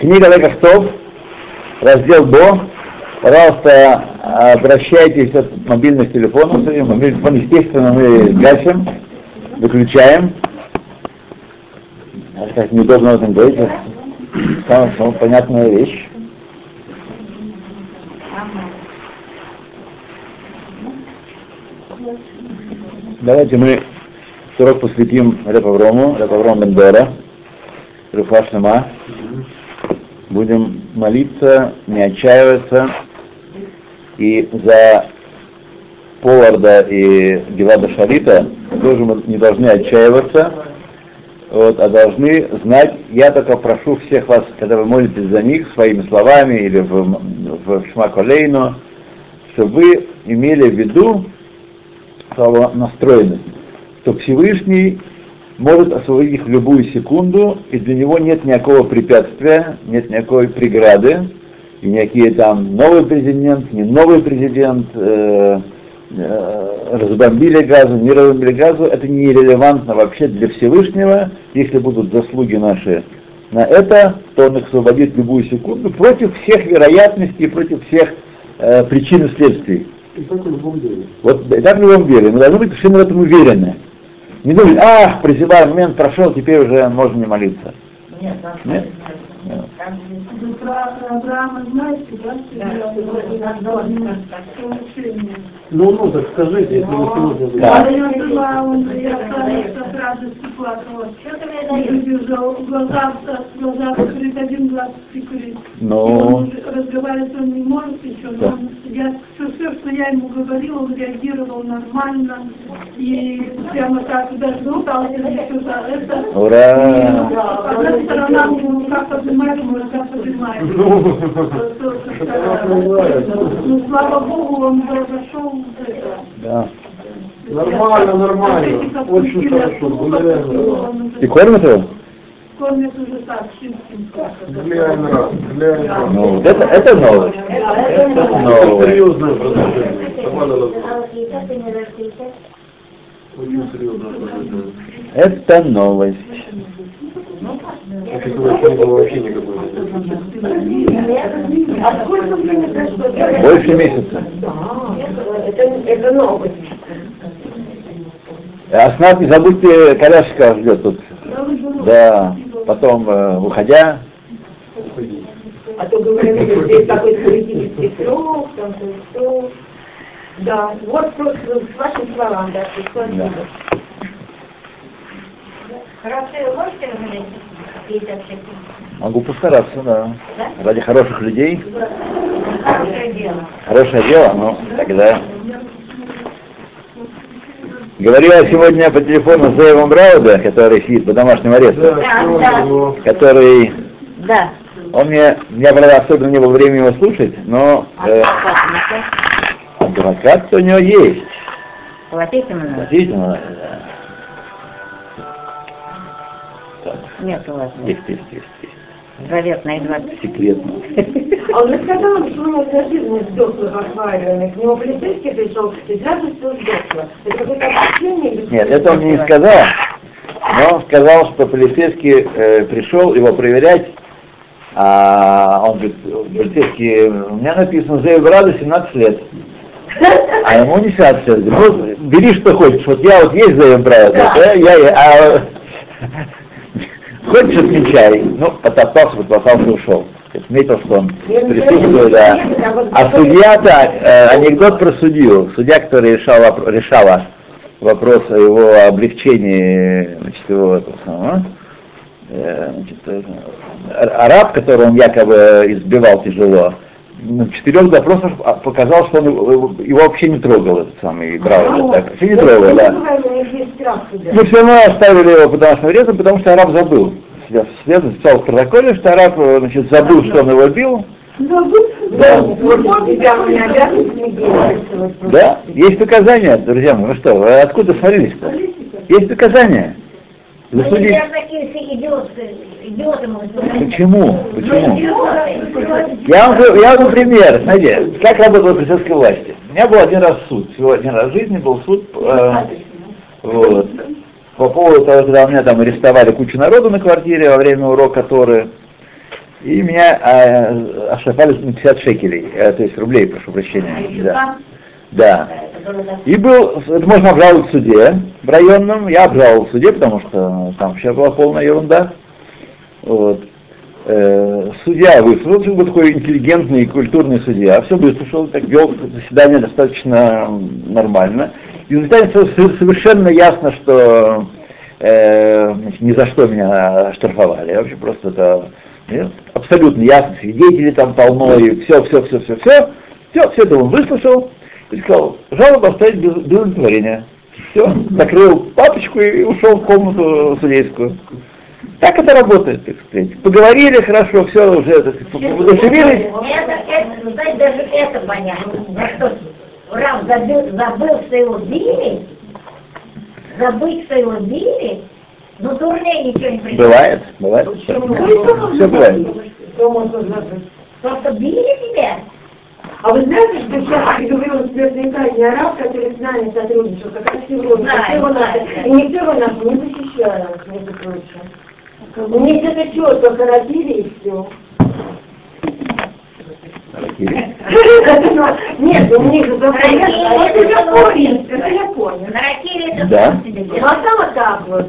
Книга Лекахтов, раздел Бо. Пожалуйста, обращайтесь от мобильных телефонов. Мобильный телефон, естественно, мы гасим, выключаем. Как неудобно об этом говорить, самая, самая понятная вещь. Давайте мы урок посвятим Репаврому, Репавром Бендора, Руфашнама. Будем молиться, не отчаиваться. И за Поварда и Гелада Шарита тоже мы не должны отчаиваться, вот, а должны знать, я только прошу всех вас, когда вы молитесь за них своими словами или в, в Шмаколейну, чтобы вы имели в виду настроенность, что Всевышний может освободить их в любую секунду, и для него нет никакого препятствия, нет никакой преграды, и никакие там новый президент, не новый президент, э, э, разбомбили газу, не разбомбили газу, это нерелевантно вообще для Всевышнего, если будут заслуги наши на это, то он их освободит в любую секунду против всех вероятностей, против всех э, причин и следствий. И так в любом деле. Вот и так в любом деле. Мы должны быть все в этом уверены. Не думать, ах, призывай, момент прошел, теперь уже можно не молиться. Нет, Нет? Там да? Ну, ну, так скажите, если вы сегодня... Да. Я была, он, ты мне И даешь? убежал, глаза, глаза закрыт, один глаз прикрыт. И Ну, разговаривать он не может еще, но Да. я, все, что я ему говорила, он реагировал нормально. И прямо так даже пытался еще за это. ура! И одна сторона ему как поднимает, ему рука поднимает. Ну, Ну, слава Богу, он зашел это. Да. Нормально, нормально. Очень хорошо, благодарю. И кормят его? Кормят уже так, раз. Ну, вот это, это новость. Это новость. Сейчас сейчас? Серьезное продолжение. Это новость. Если бы не было вообще никакой. А сколько времени прошло? Больше месяца. Это, это новость. Аснат, не забудьте, коляска ждет тут. Да, потом, э, уходя, А то говорили, что здесь какой-то политический срок, там что Да, вот просто с вашим словам, да, спасибо. Хорошо, вы можете разглядеть 50 секунд? могу постараться, да. Да? Ради хороших людей, Хорошее дело. хорошее дело, ну, тогда... Говорила сегодня по телефону с Зеевом Брауда, который сидит по домашнему аресту, Да, который, Да. он мне, меня, правда, особенно не было времени его слушать, но э, адвокат у него есть. Платить ему надо? Действительно, да. Нет у вас. есть, есть, есть, есть. Заветные 20. Секретно. А он рассказал, что у него сдохла в аквариуме. К нему полицейский пришел и сразу все сдохло. Это какое-то или Нет, это он мне не сказал, но он сказал, что полицейский э, пришел его проверять, а он говорит, полицейский, у меня написано, Зеев Брада 17 лет. А ему не 17 лет. Говорит, ну, бери что хочешь, вот я вот есть Зеев Брада, да, я, я, а хочешь отмечай. Ну, потоптался, потоптался и ушел. Отметил, что он присутствует, да. А судья-то, э, анекдот про судью. Судья, который решал, решала вопрос о его облегчении, значит, его, этого самого, э, значит, э, араб, которого он якобы избивал тяжело, на четырех допросах а, показал, что он его, его вообще не трогал, этот самый Браузер, так, вообще не трогал, да. Туда. Но все равно оставили его под домашним арестом, потому что араб забыл. Я вслед записал в протоколе, что араб э, значит, забыл, что он его бил. Да, мы обязаны действовать. Да, есть доказания, друзья мои. Вы что, вы откуда смотрелись-то? Есть доказания. Идиоты, идиоты могут быть. Почему? Ну, Почему? Я вам, говорю- я вам пример. Смотрите, как работала полицейская власти. У меня был один раз суд. Всего один раз в жизни был суд. э, вот. По поводу того, когда у меня там арестовали кучу народу на квартире во время урока Торы. И меня э, оштрафовали на 50 шекелей, э, то есть рублей, прошу прощения. Да. Да. И был, это можно обжаловать в суде в районном, я обжаловал в суде, потому что там вообще была полная ерунда. Вот. Э, судья выслушал, был такой интеллигентный и культурный судья, все выслушал, так вел заседание достаточно нормально. И результате совершенно ясно, что э, ни за что меня штрафовали. Вообще просто это нет, абсолютно ясно, свидетели там полно, и все, все, все, все, все. Все, все это он выслушал и сказал, жалоба оставить без, без удовлетворения. Все, закрыл папочку и ушел в комнату судейскую. Так это работает, так сказать. Поговорили хорошо, все уже это, удушевились. Это, это, знаете, даже это понятно. За что Рам забыл, забыл, что его били, забыть, что его били, но дурнее ничего не придет. Бывает, бывает. Почему? Все бывает. Что можно забыть? Просто били тебя. А вы знаете, что сейчас говорил смертный казни араб, который с нами сотрудничал, как раз нас, и никто его нас не защищает, между прочим. У них это четко коротили и все. Нет, у них Это я понял, это я понял. Харакири это Да. себе Ну а там вот так вот.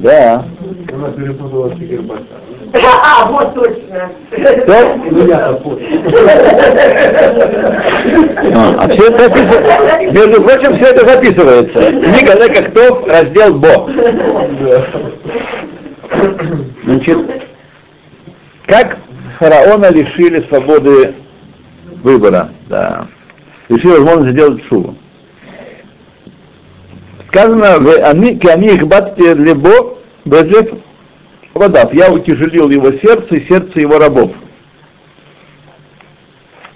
Да. Она перепутала Шекербаша. А, вот точно. Да? Ну понял. А, а все это записывается. Между прочим, все это записывается. Книга Лека Ктов, раздел Бо. Значит, как фараона лишили свободы выбора, да. Лишили возможности сделать шубу. Сказано, они, они их батте лебо, безлев водав. Я утяжелил его сердце и сердце его рабов.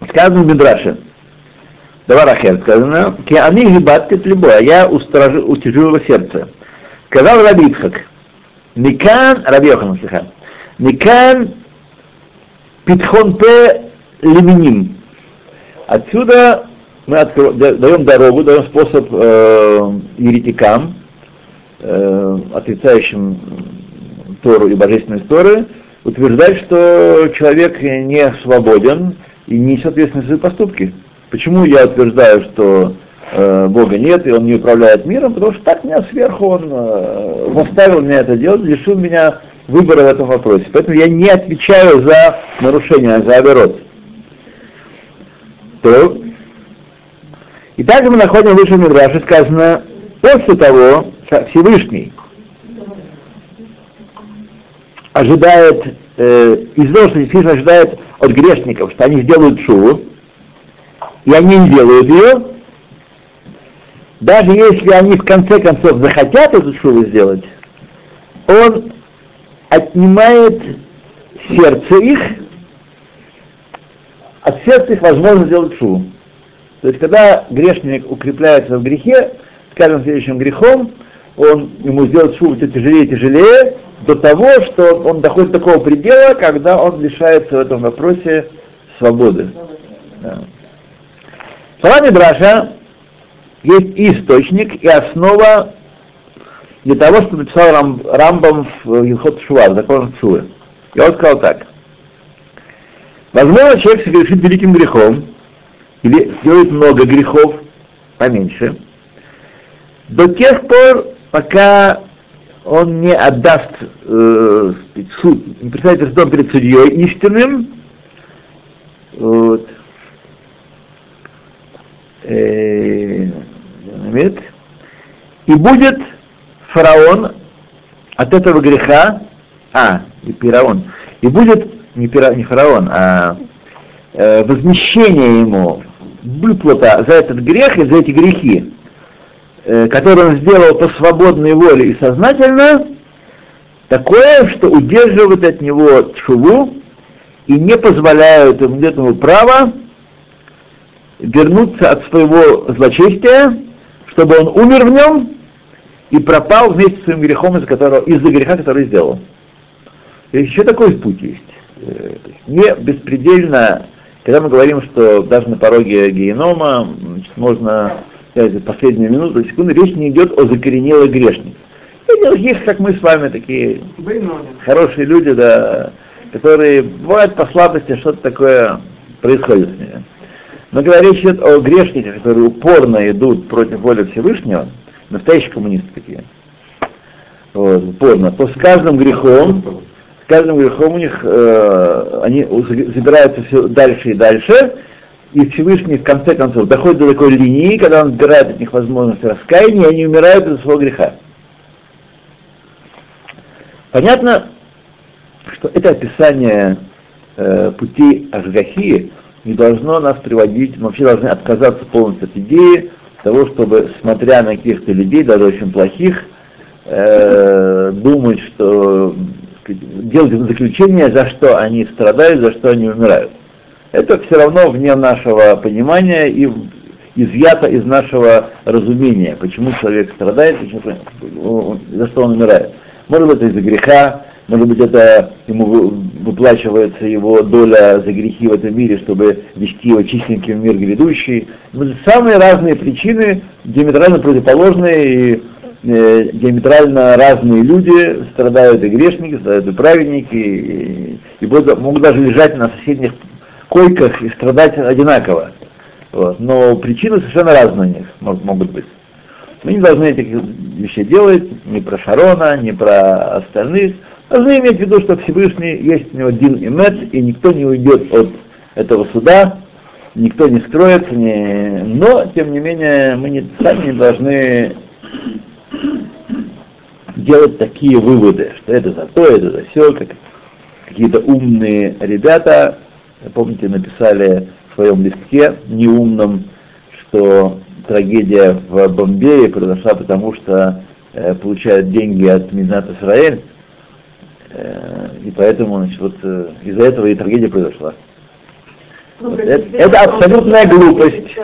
Сказано в Мидраше. Даварахер сказано, ки они гибат либо, а я устражу, утяжу его сердце. Сказал Раби Ицхак, Никан, Раби Йохан, слыха, Никан питхон пе лиминим. Отсюда мы откро- да- даем дорогу, даем способ э, еретикам, э, отрицающим Тору и божественность Торы, утверждать, что человек не свободен и не за свои поступки. Почему я утверждаю, что э, Бога нет и Он не управляет миром? Потому что так меня сверху Он э, заставил меня это делать, лишил меня выбора в этом вопросе. Поэтому я не отвечаю за нарушение, за оборот. То. И также мы находим выше в Мидраше сказано, после того, Всевышний ожидает, э, что Всевышний ожидает от грешников, что они сделают шуву, и они не делают ее, даже если они в конце концов захотят эту шуву сделать, он отнимает сердце их, от сердца их возможно сделать шуву. То есть, когда грешник укрепляется в грехе, с каждым следующим грехом, он ему сделает шуву все тяжелее и тяжелее, до того, что он доходит до такого предела, когда он лишается в этом вопросе свободы. Да. Слова Мидраша есть и источник, и основа для того, что написал Рам, Рамбам в Илхот Шуа, в законах Шуы. Я вот сказал так. Возможно, человек совершит великим грехом, или делает много грехов, поменьше, до тех пор, пока он не отдаст э, суд, не представит судом перед судьей истинным, вот, э, и будет фараон от этого греха, а, и пираон, и будет не, пира, не фараон, а э, возмещение ему, выплата за этот грех и за эти грехи, э, которые он сделал по свободной воле и сознательно, такое, что удерживает от него шуву и не позволяют ему, нет ему права вернуться от своего злочестия, чтобы он умер в нем и пропал вместе с своим грехом, из-за, которого, из-за греха, который сделал. И еще такой путь есть. Э, Не беспредельно, когда мы говорим, что даже на пороге генома значит, можно сказать, последнюю минуту, секунду, речь не идет о закоренелых грешниках. Есть, как мы с вами такие хорошие люди, да, которые бывают по слабости, что-то такое происходит с ними. Но когда речь идет о грешниках, которые упорно идут против воли Всевышнего, настоящие коммунисты такие, вот, упорно, то с каждым грехом, с каждым грехом у них э, они забираются все дальше и дальше, и Всевышний в конце концов доходит до такой линии, когда он отбирает от них возможность раскаяния, и они умирают из-за своего греха. Понятно, что это описание э, пути Ашгахи не должно нас приводить, мы вообще должны отказаться полностью от идеи того, чтобы, смотря на каких-то людей, даже очень плохих, э, думать, что делать заключение, за что они страдают, за что они умирают это все равно вне нашего понимания и изъято из нашего разумения, почему человек страдает, за что он умирает. Может быть, это из-за греха, может быть, это ему выплачивается его доля за грехи в этом мире, чтобы вести его чистеньким в мир грядущий. Самые разные причины, диаметрально противоположные и э, диаметрально разные люди страдают и грешники, страдают и праведники, и, и могут даже лежать на соседних койках и страдать одинаково. Вот. Но причины совершенно разные у них могут, быть. Мы не должны этих вещей делать, ни про Шарона, ни про остальных. Должны иметь в виду, что Всевышний есть у него Дин и Мец, и никто не уйдет от этого суда, никто не скроется, не... но, тем не менее, мы не, сами не должны делать такие выводы, что это за то, это за все, как какие-то умные ребята помните, написали в своем листке неумном, что трагедия в Бомбее произошла потому, что э, получают деньги от Минат Израиль, э, и поэтому значит, вот, э, из-за этого и трагедия произошла. Ну, вот это, это абсолютная глупость.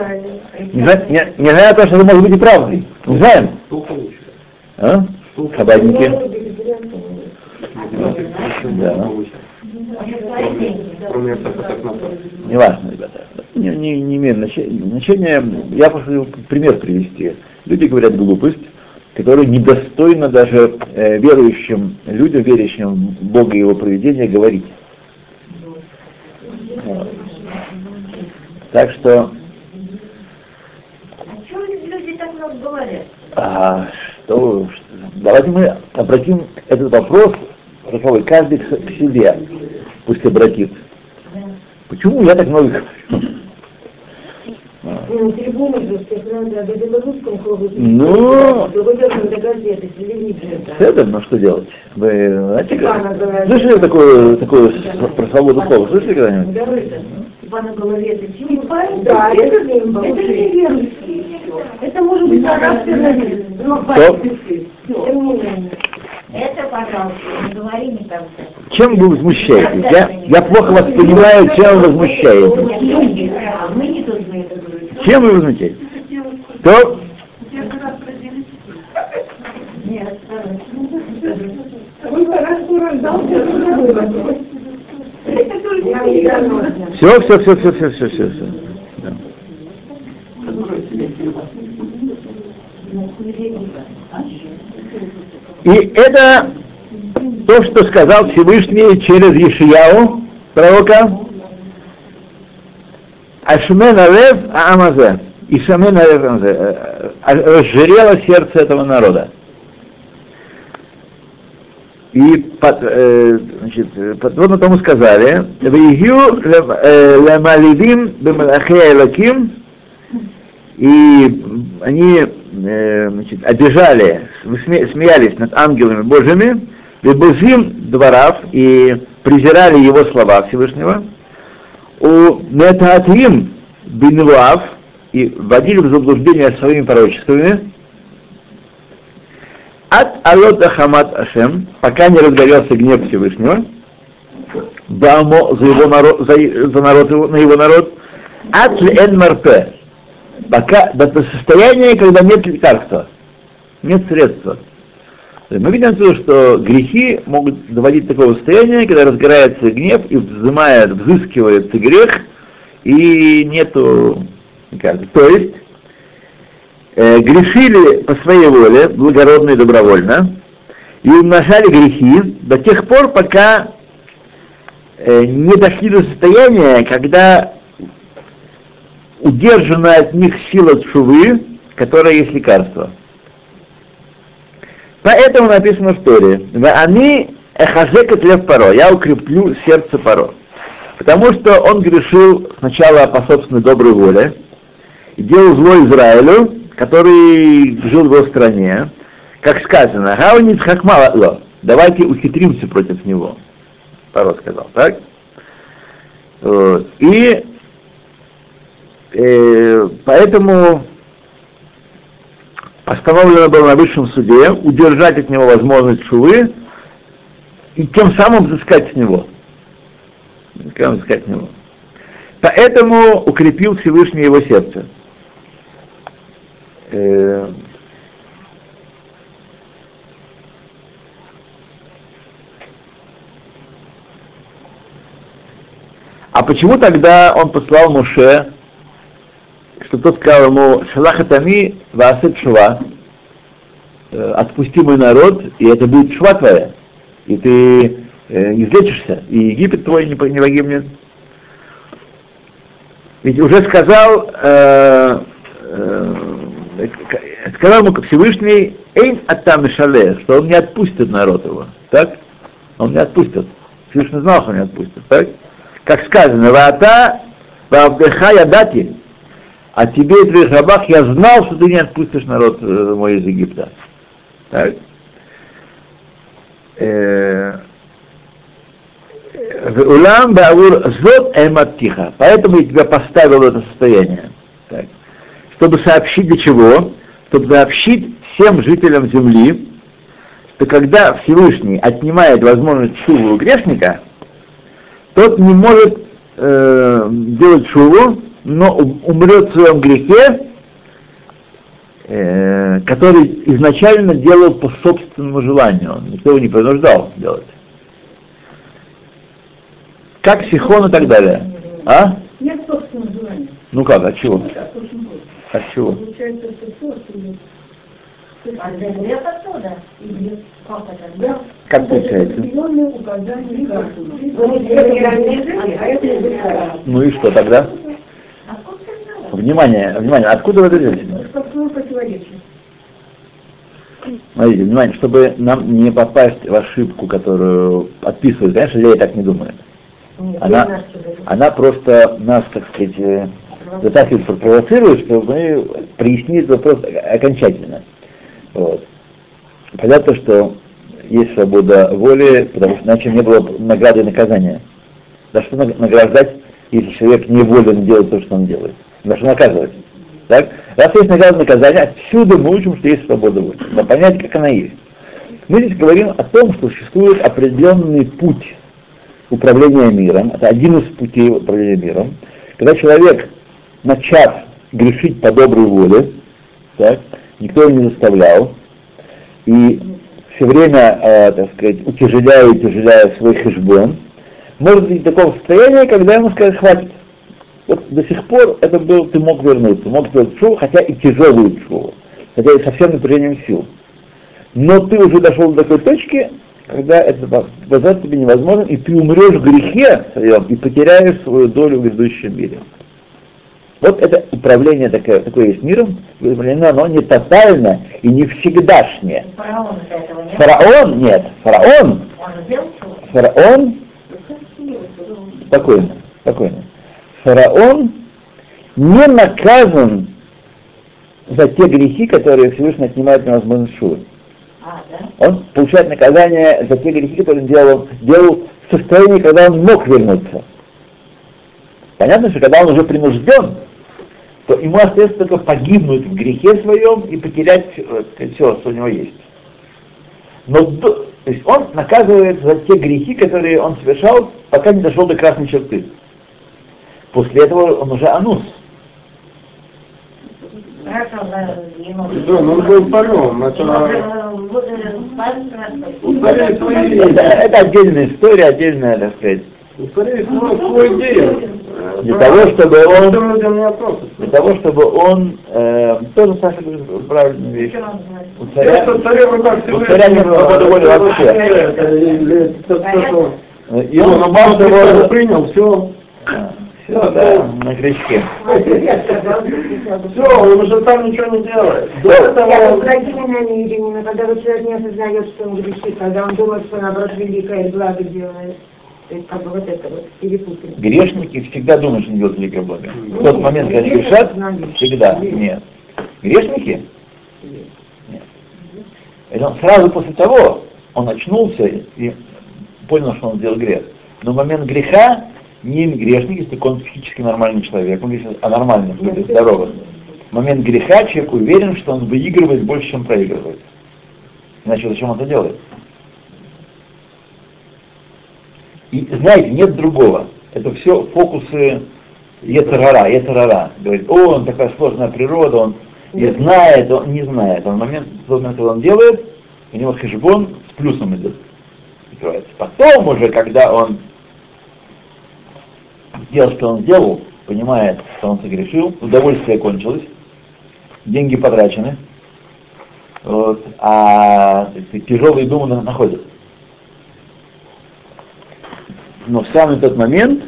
Не, не, не знаю то, что это может быть и правдой. Не знаем. А? Хабадники. Да. Не важно, ребята. Не, не, не имеет значения. Я хочу пример привести. Люди говорят глупость, которую недостойно даже э, верующим людям, верующим в Бога и Его проведение, говорить. Так что... А что люди так много говорят? А, что, что, давайте мы обратим этот вопрос Раховой, каждый к себе пусть обратится. Почему я так много говорю? Ну, это, ну что делать? Вы знаете, как? слышали такое, такое про свободу слова? Слышали когда-нибудь? Да, это неверно. Это может быть характерно. Это, пожалуйста, не говори никогда. Чем вы возмущаетесь? Я, я плохо вас понимаю, чем вы возмущаетесь. Чем вы возмущаетесь? Кто? Все, все, все, все, все, все, все, все. Да. И это то, что сказал Всевышний через Ешияу, пророка, Ашмен Арев Амазе, и Шамен Арев Амазе, разжирело сердце этого народа. И э, значит, подобно тому сказали, «Вигью лемалидим бемалахе элаким», и они э, значит, обижали, смеялись над ангелами Божьими, Бебузим дворав и презирали его слова Всевышнего, у Метаатрим Бинуав и вводили в заблуждение своими пророчествами, от Алота Хамат Ашем, пока не разгорелся гнев Всевышнего, Бамо за, его народ, за, за народ его, на его народ, от Эн Марпе, пока до состояния, когда нет лекарства, нет средства. Мы видим отсюда, что грехи могут доводить до такого состояния, когда разгорается гнев и взымает, взыскивается грех, и нету никак. То есть э, грешили по своей воле, благородно и добровольно, и умножали грехи до тех пор, пока э, не дошли до состояния, когда удержана от них сила шувы, которая есть лекарство. Поэтому написано в Торе, они эхазекат лев паро, я укреплю сердце паро. Потому что он грешил сначала по собственной доброй воле и делал зло Израилю, который жил в его стране, как сказано, Гауниц Хакмала, давайте ухитримся против него. Паро сказал, так? И э, поэтому постановлено было на высшем суде удержать от него возможность шувы и тем самым взыскать с него. Тем взыскать с него. Поэтому укрепил Всевышний его сердце. Э, А почему тогда он послал Муше, что тот сказал ему, Шалахатами васет шва, «Э, отпусти мой народ, и это будет шва твоя, и ты э, излечишься, и Египет твой не, не погибнет. Ведь уже сказал, э, э, сказал ему Всевышний, Эйн Атам Шале, что он не отпустит народ его, так? Он не отпустит. Всевышний знал, что он не отпустит, так? как сказано, Ваата Вавдеха Ядати, а тебе и рабах я знал, что ты не отпустишь народ э, мой из Египта. Так? Э, Улам Баур Зот Эматтиха. Поэтому я тебя поставил в это состояние. Так. Чтобы сообщить для чего? Чтобы сообщить всем жителям земли, что когда Всевышний отнимает возможность шуву у грешника, тот не может э, делать шуву, но умрет в своем грехе, э, который изначально делал по собственному желанию. Он никто его не принуждал делать. Как Сихон и так далее. А? Нет собственного желания. Ну как, от чего? Будет. От чего? Получается. А как получается? Указания лекарства. а Ну и что тогда? Внимание, внимание, откуда вы это противоречие? Смотрите, внимание, чтобы нам не попасть в ошибку, которую отписывают, конечно, я и так не думаю. Нет, Она-. Она просто нас, так сказать, э, затаскивает, провоцирует, чтобы мы прояснили этот вопрос окончательно. Вот. Понятно, что есть свобода воли, потому что иначе не было бы награды и наказания. За что наг- награждать, если человек не волен делать то, что он делает? Что наказывать? Так? Раз есть и наказание, отсюда мы учим, что есть свобода воли. Но понять, как она есть. Мы здесь говорим о том, что существует определенный путь управления миром, это один из путей управления миром, когда человек, начав грешить по доброй воле, так, никто его не заставлял, и все время, э, так сказать, утяжеляя и утяжеляя свой хешбон, может быть такого состояния, когда ему скажут, хватит. Вот до сих пор это был, ты мог вернуться, мог сделать шоу, хотя и тяжелую шоу, хотя и со всем напряжением сил. Но ты уже дошел до такой точки, когда это возврат тебе невозможно, и ты умрешь в грехе своем и потеряешь свою долю в грядущем мире. Вот это управление такое, такое есть миром, управление, оно не тотально и не всегдашнее. Фараон этого нет. Фараон, нет, фараон, Он фараон, спокойно, спокойно. Фараон не наказан за те грехи, которые Всевышний отнимает на возможность шуры. А, да? Он получает наказание за те грехи, которые он делал, делал в состоянии, когда он мог вернуться. Понятно, что когда он уже принужден, то ему остается только погибнуть в грехе своем и потерять все, что у него есть. Но то есть он наказывает за те грехи, которые он совершал, пока не дошел до красной черты. После этого он уже анус. Да, ну, он был паром, это- э, э, Это, это отдельная история, отдельная, так сказать. Для того, чтобы он- не. Для того, чтобы он э, тоже Саша говорит правильную вещь. У царя, у царя нет свободы воли вообще. Это или это что-то И он, на мало бабу того, принял, все. да, на крючке. Все, он уже там ничего не делает. До Я этого благими намерениями, когда вот человек не осознает, что он грешит, когда он думает, что наоборот великое благо делает. То есть как бы вот это вот перепутали. Грешники всегда думают, что они делают великое благо. В тот момент, когда они грешат, всегда. Нет. Нет. Грешники? Нет. Это он сразу после того, он очнулся и понял, что он сделал грех. Но в момент греха не грешник, если он психически нормальный человек, он говорит о нормальном, то есть здоровом. В момент греха человек уверен, что он выигрывает больше, чем проигрывает. Иначе зачем он это делает? И знаете, нет другого. Это все фокусы Ецарара, Ецарара. Говорит, о, он такая сложная природа, он не знает, он не знает. Он в момент, в тот момент, когда он делает, у него хешбон с плюсом идет. Открывается. Потом уже, когда он сделал, что он сделал, понимает, что он согрешил, удовольствие кончилось, деньги потрачены, вот, а так тяжелые думы на- находят. Но в самый тот момент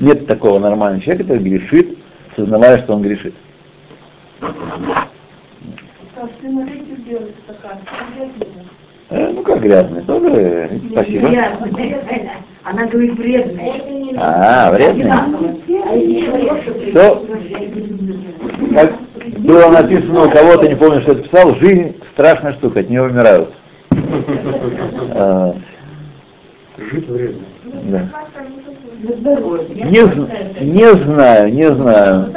нет такого нормального человека, который грешит, сознавая, что он грешит. Как ты на ветер делаешь стакан, ну как грязный, тоже э, спасибо. Она говорит вредная. А, вредный. А Что? Как было написано у кого-то, не помню, что это писал, жизнь страшная штука, от нее умирают. А, жить вредно. да. Не, не знаю, не знаю.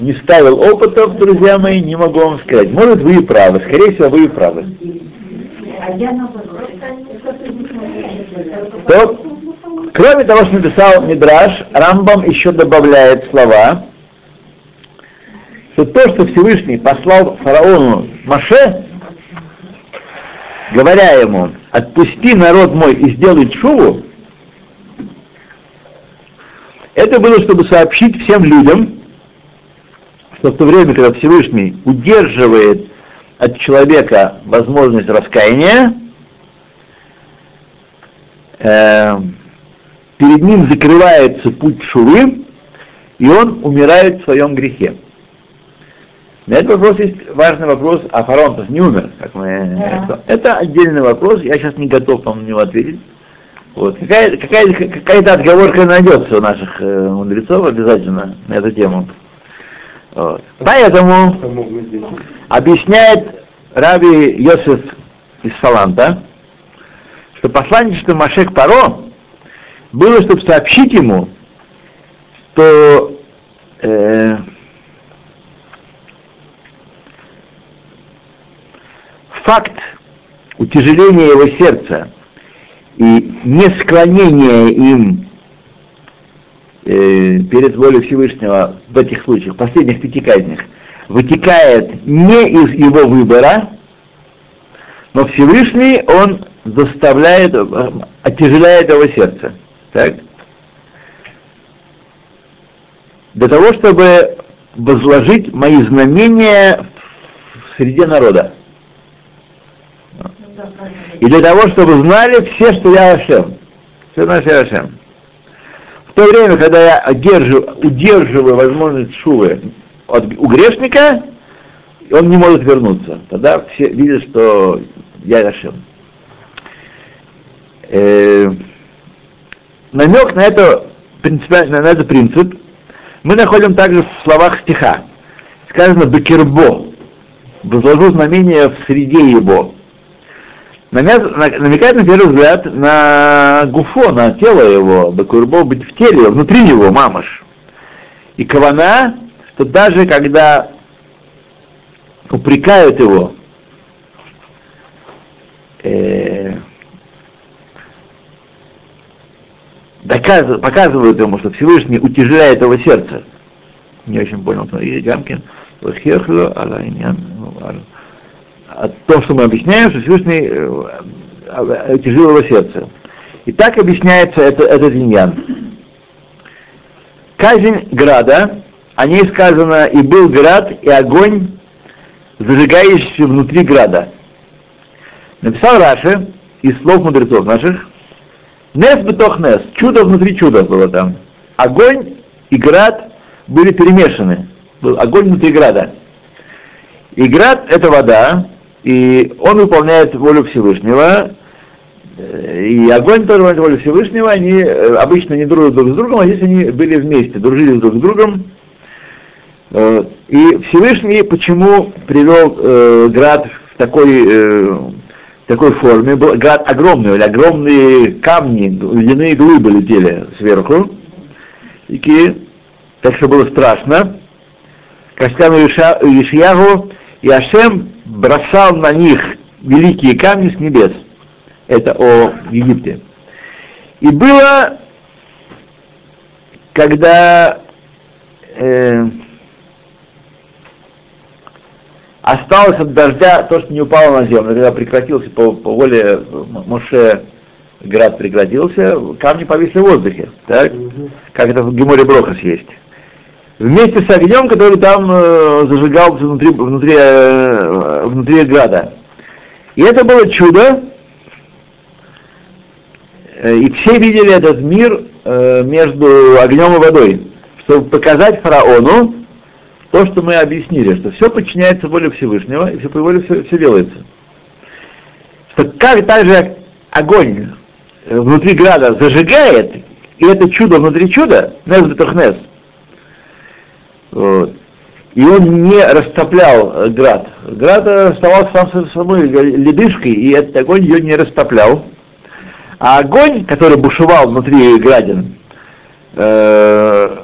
Не ставил опытов, друзья мои, не могу вам сказать. Может, вы и правы, скорее всего, вы и правы. А я наоборот. То, кроме того, что написал Мидраш, Рамбам еще добавляет слова, что то, что Всевышний послал фараону Маше, говоря ему, отпусти народ мой и сделай чуву, это было, чтобы сообщить всем людям, что в то время, когда Всевышний удерживает от человека возможность раскаяния, э, перед ним закрывается путь шувы, и он умирает в своем грехе. На этот вопрос есть важный вопрос, а фараон не умер, как мы... Это отдельный вопрос, я сейчас не готов вам на него ответить. Вот. Какая, какая, какая-то отговорка найдется у наших э, мудрецов обязательно на эту тему. Вот. Поэтому объясняет Раби Йосиф из Саланта, что посланничество Машек Паро было, чтобы сообщить ему, что э, факт утяжеления его сердца и не склонения им э, перед волей Всевышнего в этих случаях, последних пяти казнях, вытекает не из его выбора, но Всевышний, он заставляет, отяжеляет его сердце. Так? Для того, чтобы возложить мои знамения в среде народа. И для того, чтобы знали все, что я Ашем. Все я Ашем. В то время, когда я удерживаю, удерживаю возможность шувы от, у грешника, он не может вернуться. Тогда все видят, что я Ашем. Э, намек на это, принципиально, на этот принцип мы находим также в словах стиха. Сказано «бекербо», «возложу знамение в среде его». Намекает на первый взгляд на гуфо, на тело его, бекербо быть в теле, внутри него, мамаш. И кавана, что даже когда упрекают его, э, доказывают, показывают ему, что Всевышний утяжеляет его сердце. Не очень понял, но Гамкин, «Вахехлю аля иньян, ну, аля». О том, что мы объясняем, что Всевышний э, э, утяжел его сердце. И так объясняется это, этот иньян. Казнь града, о ней сказано, и был град, и огонь, зажигающийся внутри града. Написал Раши из слов мудрецов наших, Нес бетох нес, чудо внутри чуда было там. Огонь и град были перемешаны. Был огонь внутри града. И град — это вода, и он выполняет волю Всевышнего, и огонь тоже выполняет волю Всевышнего, они э, обычно не дружат друг с другом, а здесь они были вместе, дружили друг с другом. Э, И Всевышний почему привел э, град в такой, э, такой форме? Был град огромный, огромные камни, ледяные глыбы летели сверху, такие, так что было страшно. Сказано Ишьягу, и Ашем бросал на них великие камни с небес. Это о Египте. И было, когда э, осталось от дождя то, что не упало на землю, когда прекратился по, по воле Моше град прекратился, камни повисли в воздухе, так? Как это в Геморе Брохас есть вместе с огнем, который там э, зажигался внутри, внутри, э, внутри града. И это было чудо, э, и все видели этот мир э, между огнем и водой, чтобы показать фараону то, что мы объяснили, что все подчиняется воле Всевышнего, и все по воле все, все делается. Что как также огонь э, внутри града зажигает, и это чудо внутри чуда, Нес Бетохнес, И он не растоплял град. Град оставался сам собой ледышкой, и этот огонь ее не растоплял. А огонь, который бушевал внутри градин, э,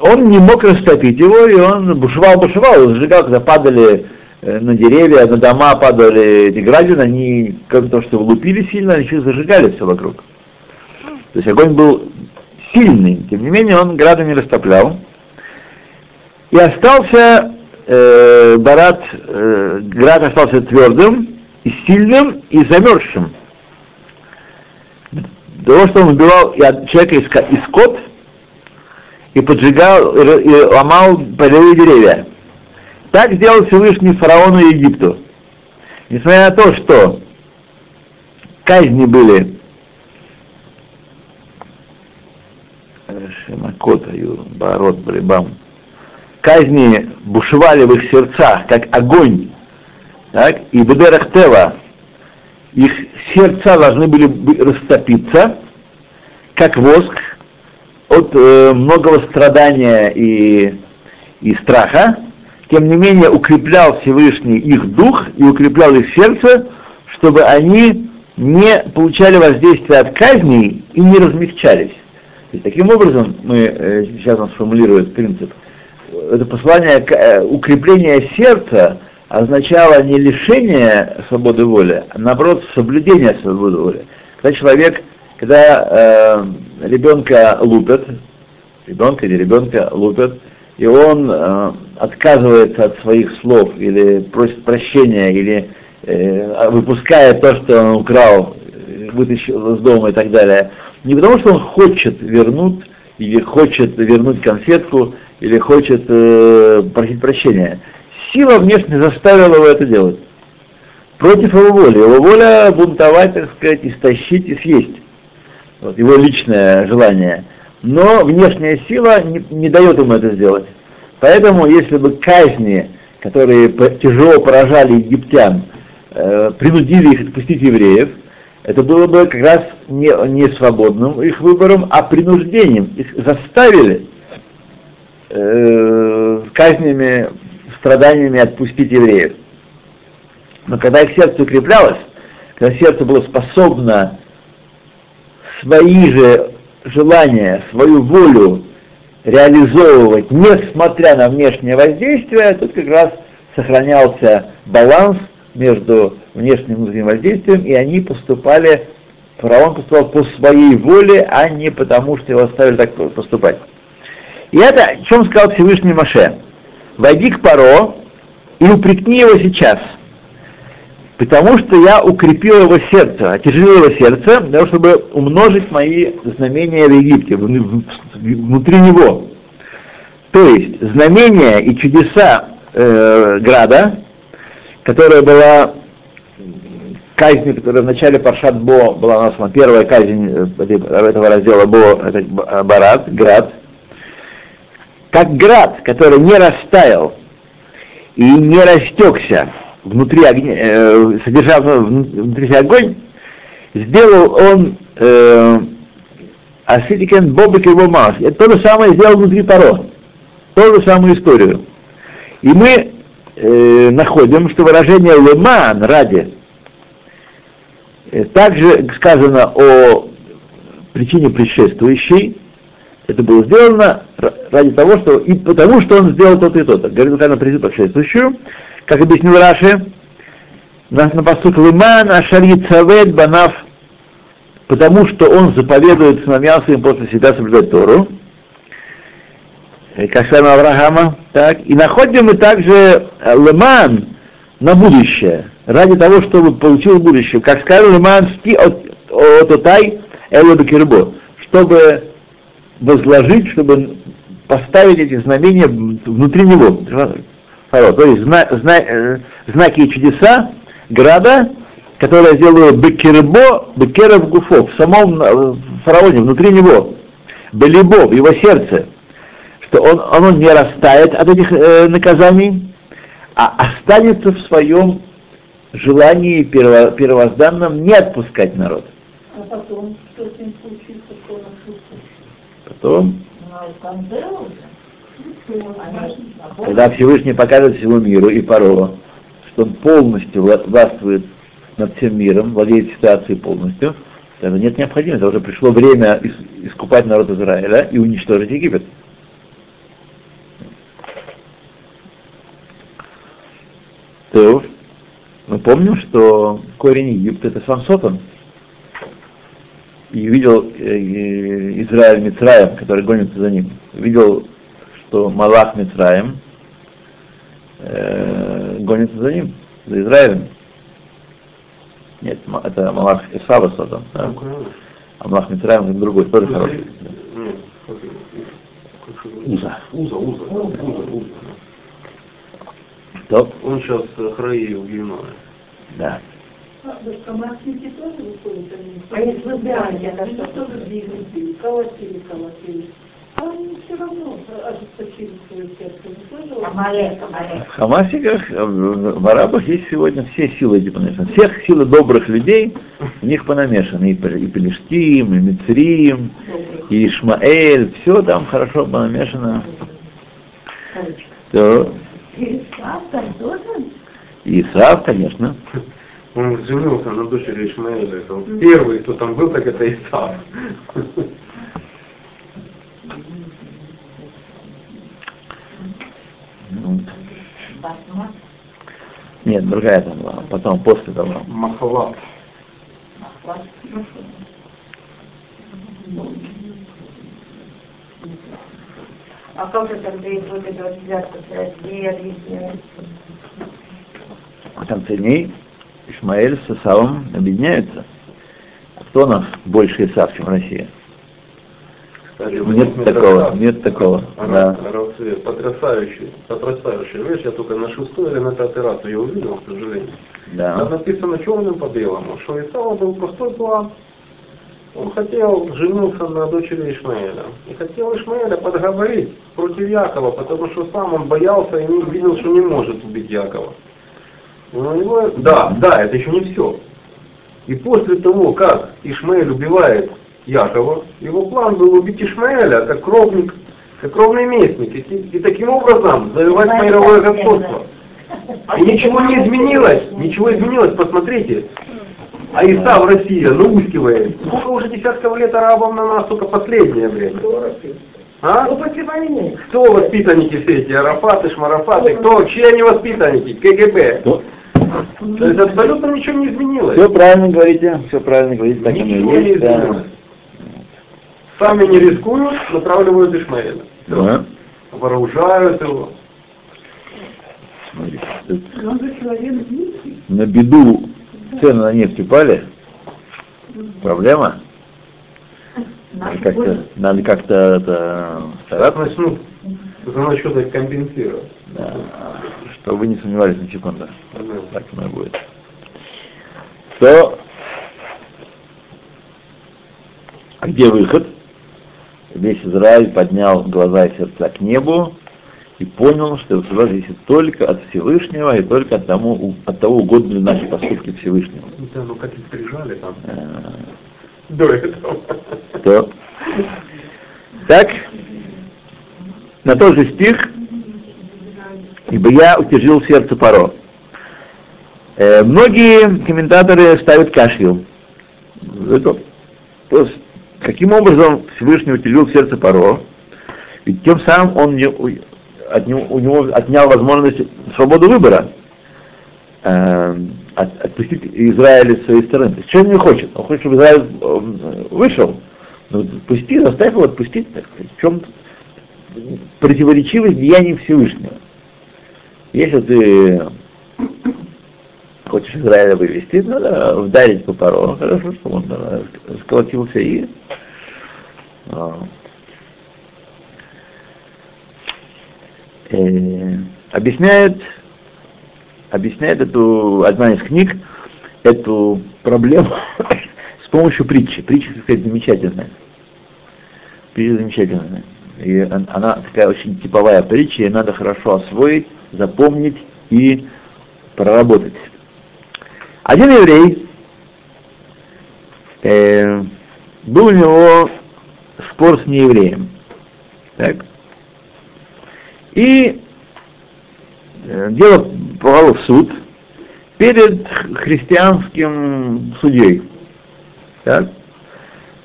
он не мог растопить его, и он бушевал, бушевал, сжигал, когда падали э, на деревья, на дома падали эти градины, они, как то, что лупили сильно, они еще зажигали все вокруг. То есть огонь был сильный, тем не менее он грады не растоплял. И остался э, Барат, э, град остался твердым, и сильным, и замерзшим. Того, что он убивал человека и скот, и поджигал, и, и ломал полевые деревья. Так сделал Всевышний фараону Египту. Несмотря на то, что казни были Шемакота, Барот, Брибам, казни бушевали в их сердцах, как огонь, так, и Бедерах Тева, их сердца должны были растопиться, как воск, от э, многого страдания и, и страха, тем не менее укреплял Всевышний их дух и укреплял их сердце, чтобы они не получали воздействия от казней и не размягчались. И таким образом, мы, э, сейчас он сформулирует принцип, это послание э, укрепления сердца означало не лишение свободы воли, а наоборот соблюдение свободы воли. Когда человек, когда э, ребенка лупят, ребенка или ребенка лупят, и он э, отказывается от своих слов или просит прощения, или э, выпускает то, что он украл, вытащил из дома и так далее, не потому что он хочет вернуть или хочет вернуть конфетку, или хочет э, просить прощения. Сила внешне заставила его это делать. Против его воли. Его воля бунтовать, так сказать, истощить и съесть. Вот, его личное желание. Но внешняя сила не, не дает ему это сделать. Поэтому, если бы казни, которые тяжело поражали египтян, э, принудили их отпустить евреев, это было бы как раз не, не свободным их выбором, а принуждением. Их заставили э, казнями, страданиями отпустить евреев. Но когда их сердце укреплялось, когда сердце было способно свои же желания, свою волю реализовывать, несмотря на внешнее воздействие, тут как раз сохранялся баланс между внешним и внутренним воздействием, и они поступали, фараон поступал по своей воле, а не потому, что его оставили так поступать. И это, о чем сказал Всевышний Маше. Войди к Паро и упрекни его сейчас. Потому что я укрепил его сердце, отяжелил его сердце, для того, чтобы умножить мои знамения в Египте, внутри него. То есть знамения и чудеса э, града, которая была казни, которая в начале Паршат Бо была у нас первая казнь э, этого раздела Бо, это Барат, град, как град, который не растаял и не растекся внутри огня, э, содержав внутри себя огонь, сделал он э, Асидикен Бобик и Бомаш. Это то же самое сделал внутри Паро. Ту же самую историю. И мы э, находим, что выражение леман ради э, также сказано о причине предшествующей. Это было сделано ради того, что и потому, что он сделал то-то и то-то. Говорит Лукана причину предшествующую, как объяснил Раши, на, на поступ леман ашари цавет банав потому что он заповедует сыновьям своим после себя соблюдать Тору, как с Авраама, так, и находим мы также э, Леман на будущее, ради того, чтобы получил будущее, как сказал Леман от Отай Элобекирбо, чтобы возложить, чтобы поставить эти знамения внутри него. То есть зна, зна, э, знаки и чудеса града которое сделаю Бекербо, Бекеров Гуфо, в самом э, фараоне, внутри него, Белибо, в его сердце, что он, оно не растает от этих э, наказаний, а останется в своем желании перво, первозданном не отпускать народ. А потом, что с ним случится, что он Потом, Ну, когда Всевышний покажет всему миру и Паро, что он полностью властвует над всем миром, владеет ситуацией полностью, тогда нет необходимости, уже пришло время искупать народ Израиля и уничтожить Египет. То мы помним, что корень Египта это сам Сотон. И видел э, Израиль Мицраем, который гонится за ним. Видел, что Малах Мицраем э, гонится за ним, за Израилем. Нет, это Малах Исава Содом. Да? А Малах Митраем это другой, тоже хороший. Уза. Уза, Уза, Уза, Уза. Он сейчас Храи в. Да. А, да, Камасники тоже выходят, они Они выбирают, это Они что? тоже двигаются, колотили, колотили. А они все равно ожесточили свое сердце. Амалек, Амалек. В Хамасиках, э, в арабах есть сегодня все силы эти понамешаны. Всех силы добрых людей в них понамешаны. И и Пелештим, и Мицрим, и Ишмаэль, все там хорошо понамешано. Тоже? И Исав, конечно. Он женился на дочери Ишмаэля. Это вот первый, кто там был, так это Исав. Ну. Нет, другая там была, потом, после того. Махалат. Махлад. А как же тогда и вот вот взятка где объясняется? В конце дней Ишмаэль с Исавом объединяются. Кто у нас больше Исав, чем Россия? Кстати, Нет такого, нет такого. Ага, Да. Равцвет, потрясающий, потрясающая вещь. Я только на шестой или на пятый раз ее увидел, к сожалению. Там Да. написано черным по белому, что Исава был простой план. Он хотел жениться на дочери Ишмаэля. И хотел Ишмаэля подговорить против Якова, потому что сам он боялся и не видел, что не может убить Якова. И у него, да, да, это еще не все. И после того, как Ишмаэль убивает Якова, его план был убить Ишмаэля как кровник, как кровный местник, и, и таким образом завоевать мировое господство. И ничего не изменилось, ничего изменилось, посмотрите. А Исав Россия наускивает. Сколько уже десятков лет арабам на нас, только последнее время. А? Ну, после войны. Кто воспитанники все эти, Арафаты, Шмарафаты, кто, чьи они воспитанники, КГБ? Ну, То есть абсолютно ничего не изменилось. Все правильно говорите, все правильно говорите, так оно и Ничего не да. Сами не рискуют, натравливают Ишмаэля. Да. Вооружают его. Он же человек дикий. на беду цены на нефть упали. Проблема. Надо как-то, надо как-то это, стараться, начнут за насчет их компенсировать. да, чтобы вы не сомневались на секунду. Да. Так оно и будет. что а где выход? Весь Израиль поднял глаза и сердца к небу и понял, что судьба зависит только от Всевышнего и только от, тому, от того, угодны ли наши поступки Всевышнему. Да, ну как их прижали там Э, до этого. То. Так, на тот же стих, ибо я утяжил сердце Паро. Э, многие комментаторы ставят кашью. Это, то есть, каким образом Всевышний утяжил сердце Паро? Ведь тем самым он не, от него, у него отнял возможность свободу выбора. Э, от- отпустить Израиля с своей стороны. То есть, что он не хочет? Он хочет, чтобы Израиль э, вышел. Ну, пусти, заставь его отпустить. В чем противоречивость деяний Всевышнего? Если ты хочешь Израиля вывести, надо вдарить по пару. Хорошо, чтобы он сколотился и... а, э, объясняет, объясняет эту одна из книг эту проблему с помощью притчи. Притча, так сказать, замечательная. Притча замечательная. И он- она такая очень типовая притча, ее надо хорошо освоить, запомнить и проработать. Один еврей, э, был у него спор с неевреем. Так? И э, дело попало в суд перед христианским судьей. Так?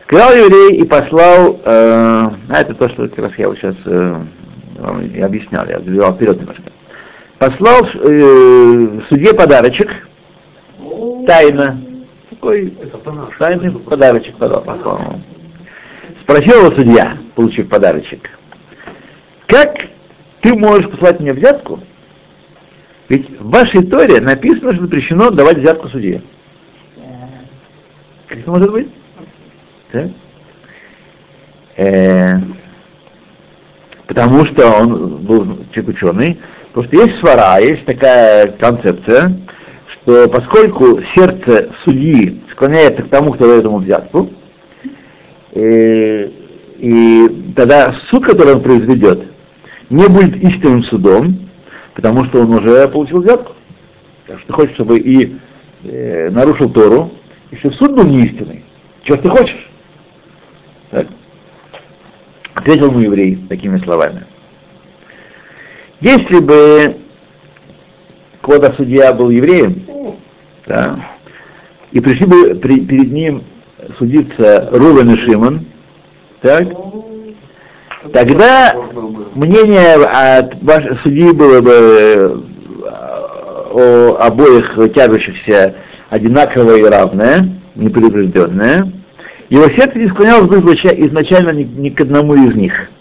Сказал еврей и послал, э, а это то, что как раз я вот сейчас э, вам объяснял, я забивал вперед немножко. Послал э, судье подарочек, тайно, такой тайный подарочек послал. Спросил его судья, получив подарочек, как ты можешь послать мне взятку, ведь в вашей Торе написано, что запрещено давать взятку судье. Как это может быть? Да? Э, потому что он был человек ученый, потому что есть свара, есть такая концепция, что поскольку сердце судьи склоняется к тому, кто дает ему взятку, э, и тогда суд, который он произведет, не будет истинным судом, потому что он уже получил взятку. Так что ты хочешь, чтобы и э, нарушил Тору, и чтобы суд был неистинный. Чего ты хочешь? Так? Ответил ему еврей такими словами. Если бы когда судья был евреем, да, и пришли бы при- перед ним судиться Рувен и Шимон, так, тогда мнение от ваш- судьи было бы э, о обоих тянущихся одинаковое и равное, непредубежденное. Его сердце не склонялось бы изнача- изначально ни, ни к одному из них.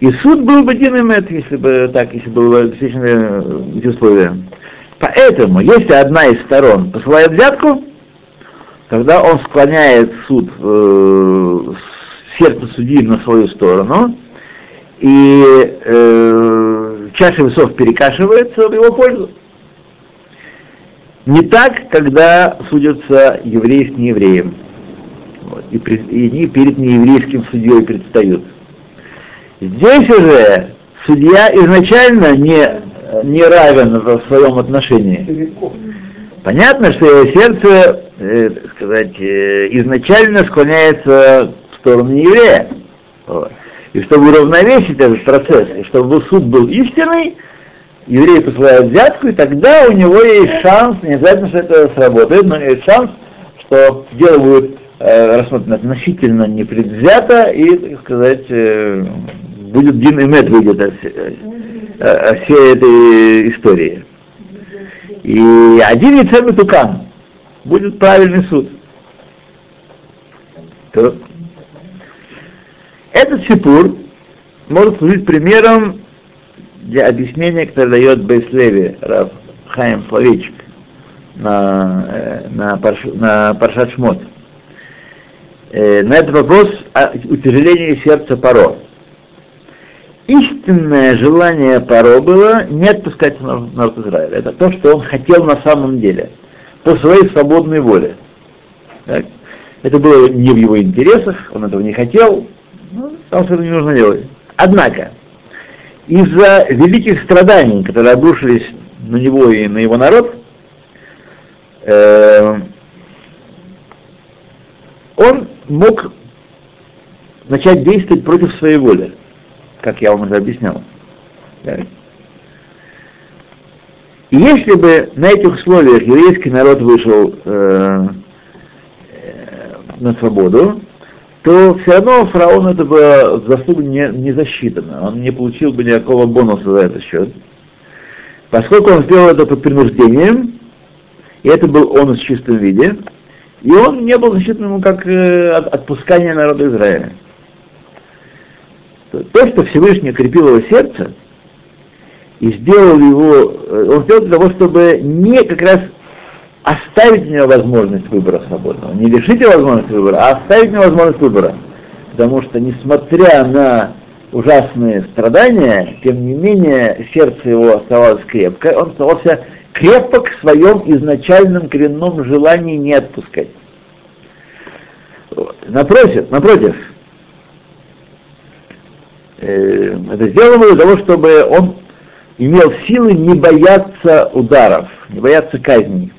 И суд был бы один имет, если бы так, если было действительно э, эти условия. Поэтому, если одна из сторон посылает взятку, тогда он склоняет суд, э, сердце судьи на свою сторону, и э, чаша весов перекашивается в его пользу. Не так, когда судятся еврей с неевреем. Вот, и, при- и они перед нееврейским судьей предстают. Здесь уже судья изначально не, не равен в своем отношении. Понятно, что его сердце, э, сказать, э, изначально склоняется в сторону еврея. Вот. И чтобы уравновесить этот процесс, и чтобы суд был истинный, еврей посылает взятку, и тогда у него есть шанс, не обязательно, что это сработает, но есть шанс, что дело будет рассмотрено относительно непредвзято, и, так сказать, э, будет Дин и Мед выйдет от, э, от всей этой истории. И один яйцем тукан будет правильный суд. То Этот сипур может служить примером для объяснения, которое дает Бейслеви, Рав Хаим Славичек, на, э, на, Парш, на Паршат Шмот. Э, на этот вопрос о утяжелении сердца Паро. Истинное желание Паро было не отпускать народ Израиля. Это то, что он хотел на самом деле. по своей свободной воле. Так? Это было не в его интересах, он этого не хотел, ну, потому что это не нужно делать. Однако, из-за великих страданий, которые обрушились на него и на его народ, э, он мог начать действовать против своей воли, как я вам уже объяснял. И если бы на этих условиях еврейский народ вышел э, э, на свободу, то все равно фараон это бы заслуга не, не засчитано. Он не получил бы никакого бонуса за этот счет. Поскольку он сделал это под принуждением, и это был он в чистом виде, и он не был засчитан ему как э, отпускание народа Израиля. То, что Всевышний крепил его сердце, и сделал его, э, он сделал для того, чтобы не как раз оставить у него возможность выбора свободного, не лишить его возможности выбора, а оставить у него возможность выбора. Потому что, несмотря на ужасные страдания, тем не менее, сердце его оставалось крепко, он оставался крепок в своем изначальном коренном желании не отпускать. Напротив, напротив, э, это сделано для того, чтобы он имел силы не бояться ударов, не бояться казней.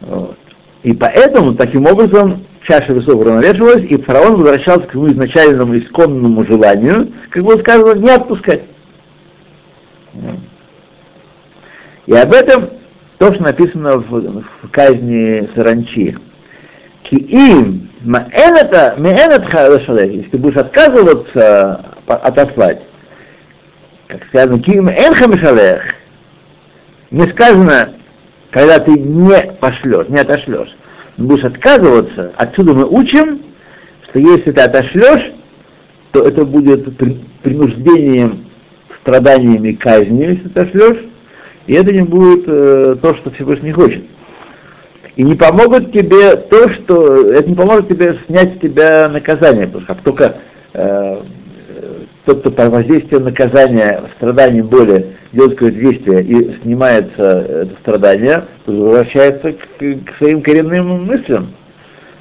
Вот. И поэтому, таким образом, чаша весов уравновешивалась, и фараон возвращался к своему изначальному исконному желанию, как было сказано, не отпускать. И об этом то, что написано в, в казни Саранчи. Киим, если ты будешь отказываться отослать, как сказано, ким энхамишалех, не сказано, когда ты не пошлешь, не отошлешь, будешь отказываться, отсюда мы учим, что если ты отошлешь, то это будет принуждением, страданиями, казнью, если отошлешь, и это не будет э, то, что Всевышний хочет. И не помогут тебе то, что это не поможет тебе снять с тебя наказание, потому что как только э, тот, кто под воздействием наказания, страданий, боли делает какое-то действие и снимается это страдание, то возвращается к, к своим коренным мыслям.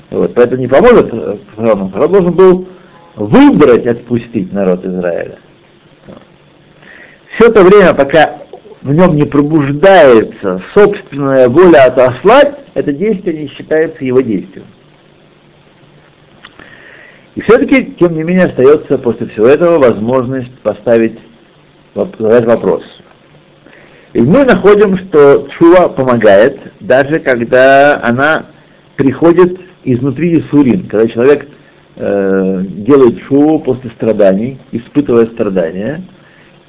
Вот, поэтому не поможет фараону. Фараон должен был выбрать отпустить народ Израиля. Все это время, пока в нем не пробуждается собственная воля отослать, это действие не считается его действием. И все-таки, тем не менее, остается после всего этого возможность поставить, задать вопрос. И мы находим, что чува помогает, даже когда она приходит изнутри Сурин, когда человек э, делает шуву после страданий, испытывая страдания,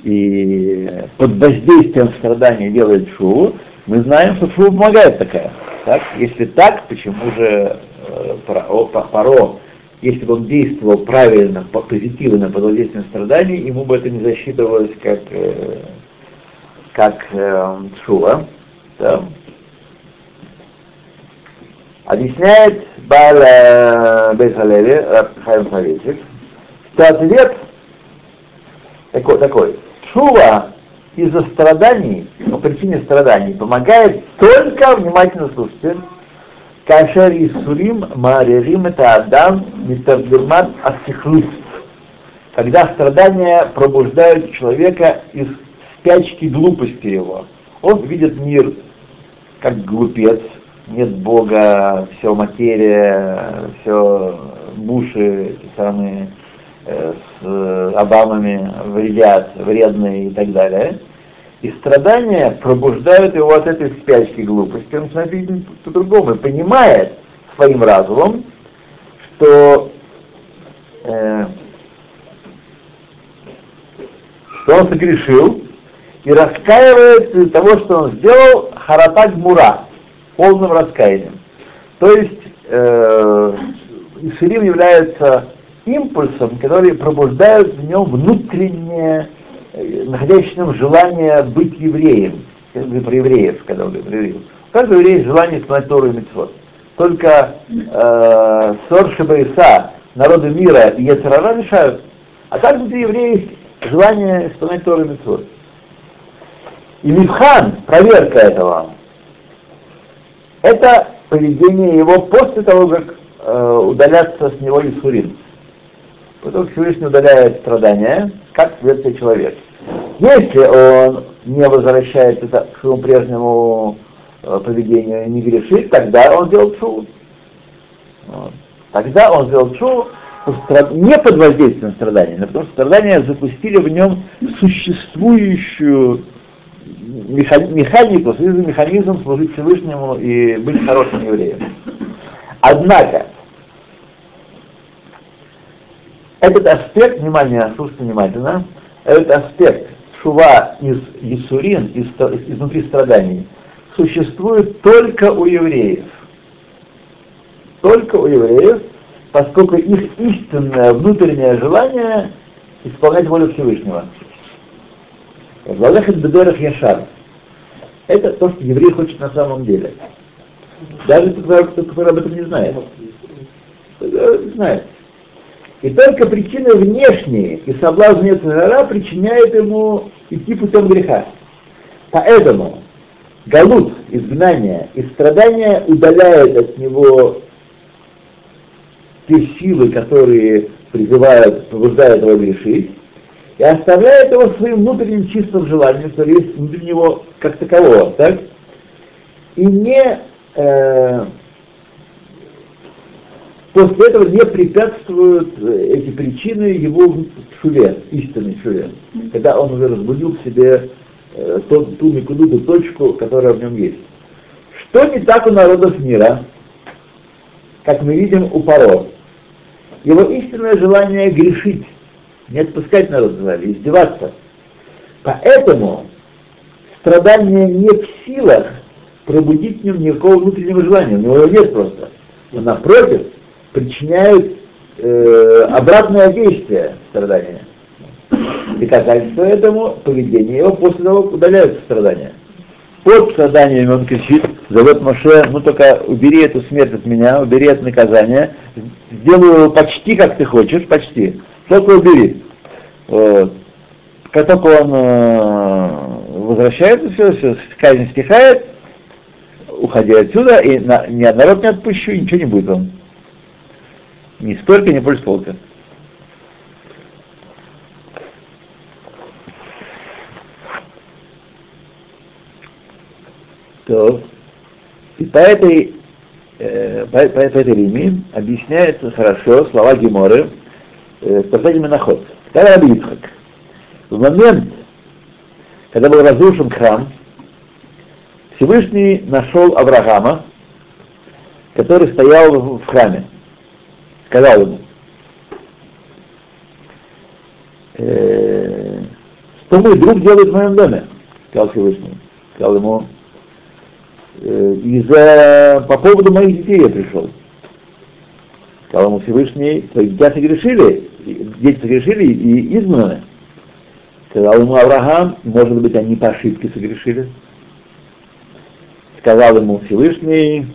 и под воздействием страданий делает шуву, мы знаем, что шува помогает такая. Так? Если так, почему же э, Паро если бы он действовал правильно, позитивно под воздействием страданий, ему бы это не засчитывалось как, э, как э, шува. Да. Объясняет Баля Бейсалеви, Хайм Советик, что ответ такой, такой. Шува из-за страданий, по причине страданий, помогает только, внимательно слушайте, Кашер Исурим Марерим это Адам Митаргермат Асихлус. Когда страдания пробуждают человека из спячки глупости его. Он видит мир как глупец, нет Бога, все материя, все буши, эти самые с Обамами вредят, вредные и так далее. И страдания пробуждают его от этой спячки глупости. Он видеть по-другому и понимает своим разумом, что, э, что он согрешил и раскаивается из того, что он сделал харатак мура, полным раскаянием. То есть э, Исурим является импульсом, который пробуждает в нем внутреннее находящийся в нем желание быть евреем, про евреев, когда он говорит про евреев. У каждого желание исполнять Тору и Митцвот. Только э, Сор Шабаиса, народы мира и Яцерара решают. А так внутри евреев желание исполнять Тору и Митцвот. И Мивхан, проверка этого, Это поведение его после того, как э, удаляться с него Исурин. Потом Всевышний удаляет страдания, как себя человек. Если он не возвращается к своему прежнему э, поведению не грешит, тогда он делает. Вот. Тогда он сделал шоу не под воздействием страдания, но потому что страдания запустили в нем существующую механику, механизм служить Всевышнему и быть хорошим евреем. Однако, этот аспект, внимание, слушайте внимательно, этот аспект шува из Исурин, из, изнутри страданий, существует только у евреев. Только у евреев, поскольку их истинное внутреннее желание исполнять волю Всевышнего. Валехет бедерах яшар. Это то, что еврей хочет на самом деле. Даже тот, кто об этом не знает. Знает. И только причины внешние и соблазн Ецарара причиняют ему идти путем греха. Поэтому галут, изгнание и страдания удаляют от него те силы, которые призывают, побуждают его грешить, и оставляет его своим внутренним чистым желанием, что есть внутри него как такового, так? И не э, после этого не препятствуют э, эти причины его шуве, истинной шуве, когда он уже разбудил в себе э, тот, ту микуду, ту точку, которая в нем есть. Что не так у народов мира, как мы видим у Паро? Его истинное желание грешить, не отпускать народ звали, издеваться. Поэтому страдание не в силах пробудить в нем никакого внутреннего желания, у него его нет просто. Но напротив, причиняют э, обратное действие страдания. Доказательство этому поведение его после того, как страдания. Под страданиями он кричит, зовет Моше, ну только убери эту смерть от меня, убери это наказание, сделаю почти как ты хочешь, почти, только убери. Вот. Как только он э, возвращается, все, все, казнь стихает, уходи отсюда, и на, ни народ не отпущу, ничего не будет вам. Ни столько, ни больше столько. То, и по этой, э, по, по, по этой линии объясняется хорошо слова Геморы э, в последнем Менахот. Когда Раби Ицхак, в момент, когда был разрушен храм, Всевышний нашел Авраама, который стоял в храме сказал ему, э, что мой друг делает в моем доме, сказал Всевышний. Сказал ему, э, из-за, по поводу моих детей я пришел. Сказал ему Всевышний, твои дети согрешили, дети согрешили и изгнаны. Сказал ему Авраам, может быть, они по ошибке согрешили. Сказал ему Всевышний,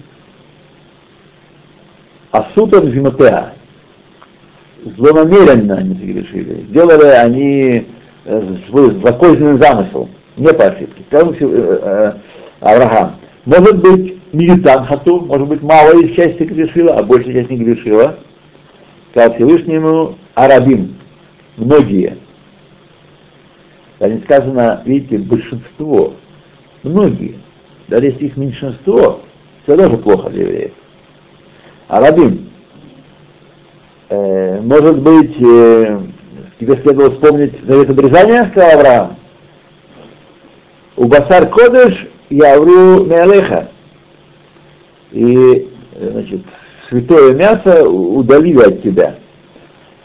Асутан Виматеа. Злонамеренно они согрешили. Сделали они э, свой законченный замысел, не по ошибке. Скажем, э, э, Авраам. Может быть, Милитан Хату, может быть, малая из части грешила, а большая часть не грешила. Сказал Всевышнему Арабим, многие. Не сказано, видите, большинство, многие. Даже если их меньшинство, все равно плохо для евреев. Арабим. Э, может быть, э, тебе следовало вспомнить завет обрезания, сказал Авраам. У Басар Кодыш я вру Меалеха. И, значит, святое мясо удалили от тебя.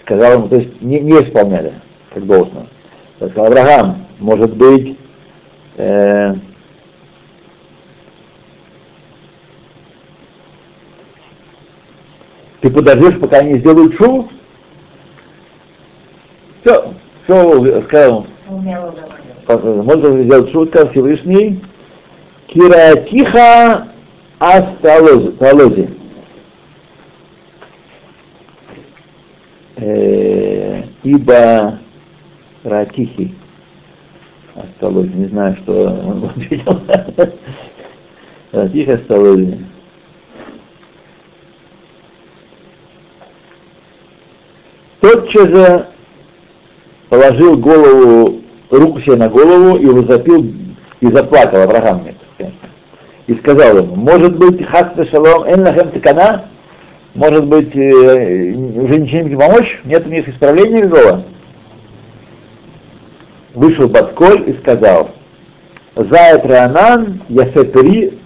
Сказал ему, то есть не, не исполняли, как должно. Сказал Авраам, может быть, э, Ты подождешь, пока они сделают шоу? Все, все, сказал, можно сделать шоу, сказал Всевышний, Киратиха Асталози. Э, ибо Ратихи Асталози, не знаю, что он ответил. Да, тихо Тотчас же положил голову, руку себе на голову и возопил, и заплакал Авраам. И сказал ему, может быть, хасна шалом эн лахем тикана? Может быть, э, уже ничем не помочь? Нет у них исправления никакого? Вышел Батколь и сказал, Зает Ранан, Ясепери,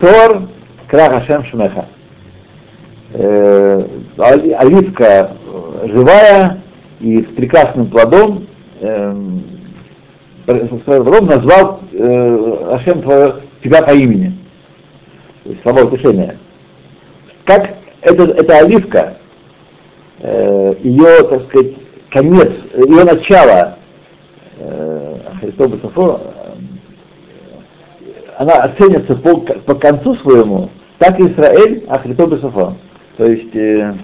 Тор, Крах Ашем Шмеха. Э, оливка живая и с прекрасным плодом, э, плодом назвал э, Ашем твое, тебя по имени. То есть слова утешения. Как это, эта оливка, э, ее, так сказать, конец, ее начало, э, Христос она оценится по, по концу своему, так и Израиль Ахрито Бесофа. То есть э, э,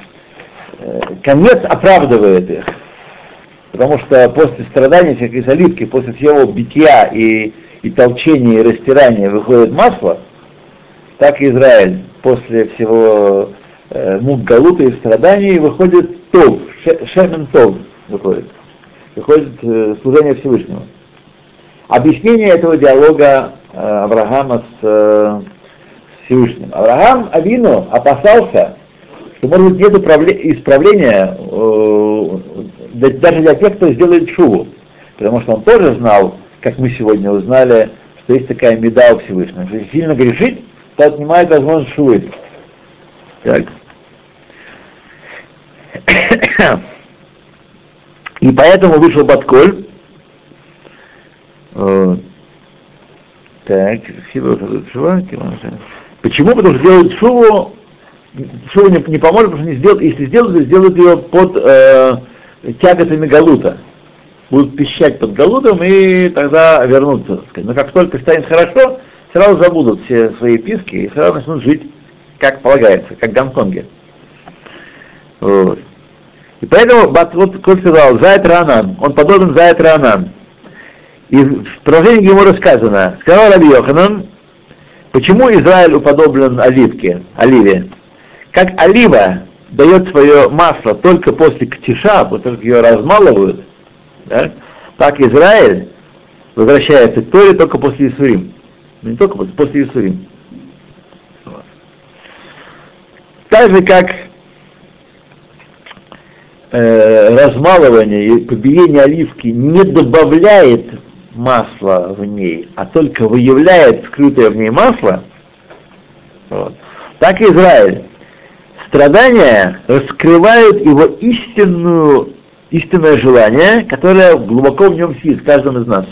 конец оправдывает их. Потому что после страданий всякой заливки, после всего битья и, и толчения, и растирания выходит масло, так и Израиль после всего э, мук галута и страданий выходит тов, шемен тов выходит. Выходит э, служение Всевышнего. Объяснение этого диалога э, Авраама с э, Всевышним. Авраам Авину опасался, что может быть нет исправления э, даже для тех, кто сделает шуву. Потому что он тоже знал, как мы сегодня узнали, что есть такая меда у Всевышнего. Если сильно грешить, то отнимает возможность шувы. Так. И поэтому вышел Батколь, э, так, Почему? Потому что делают шуву, шуву не, не поможет, потому что не сделают, если сделают, сделают ее под э, тяготами галута. Будут пищать под галутом и тогда вернутся. Но как только станет хорошо, сразу забудут все свои писки и сразу начнут жить, как полагается, как в Гонконге. Вот. И поэтому вот Коль сказал, Зайт Ранан, он подобен Зайт Ранан. И в продолжении ему рассказано, сказал Раби Йоханан, почему Израиль уподоблен оливке, оливе? Как олива дает свое масло только после ктиша, того, как ее размалывают, да, так Израиль возвращается к Торе только после Исурим. Не только после, после Исурим. Так же, как э, размалывание и побиение оливки не добавляет масло в ней, а только выявляет скрытое в ней масло, вот, так и Израиль. Страдания раскрывают его истинную, истинное желание, которое глубоко в нем сидит, в каждом из нас.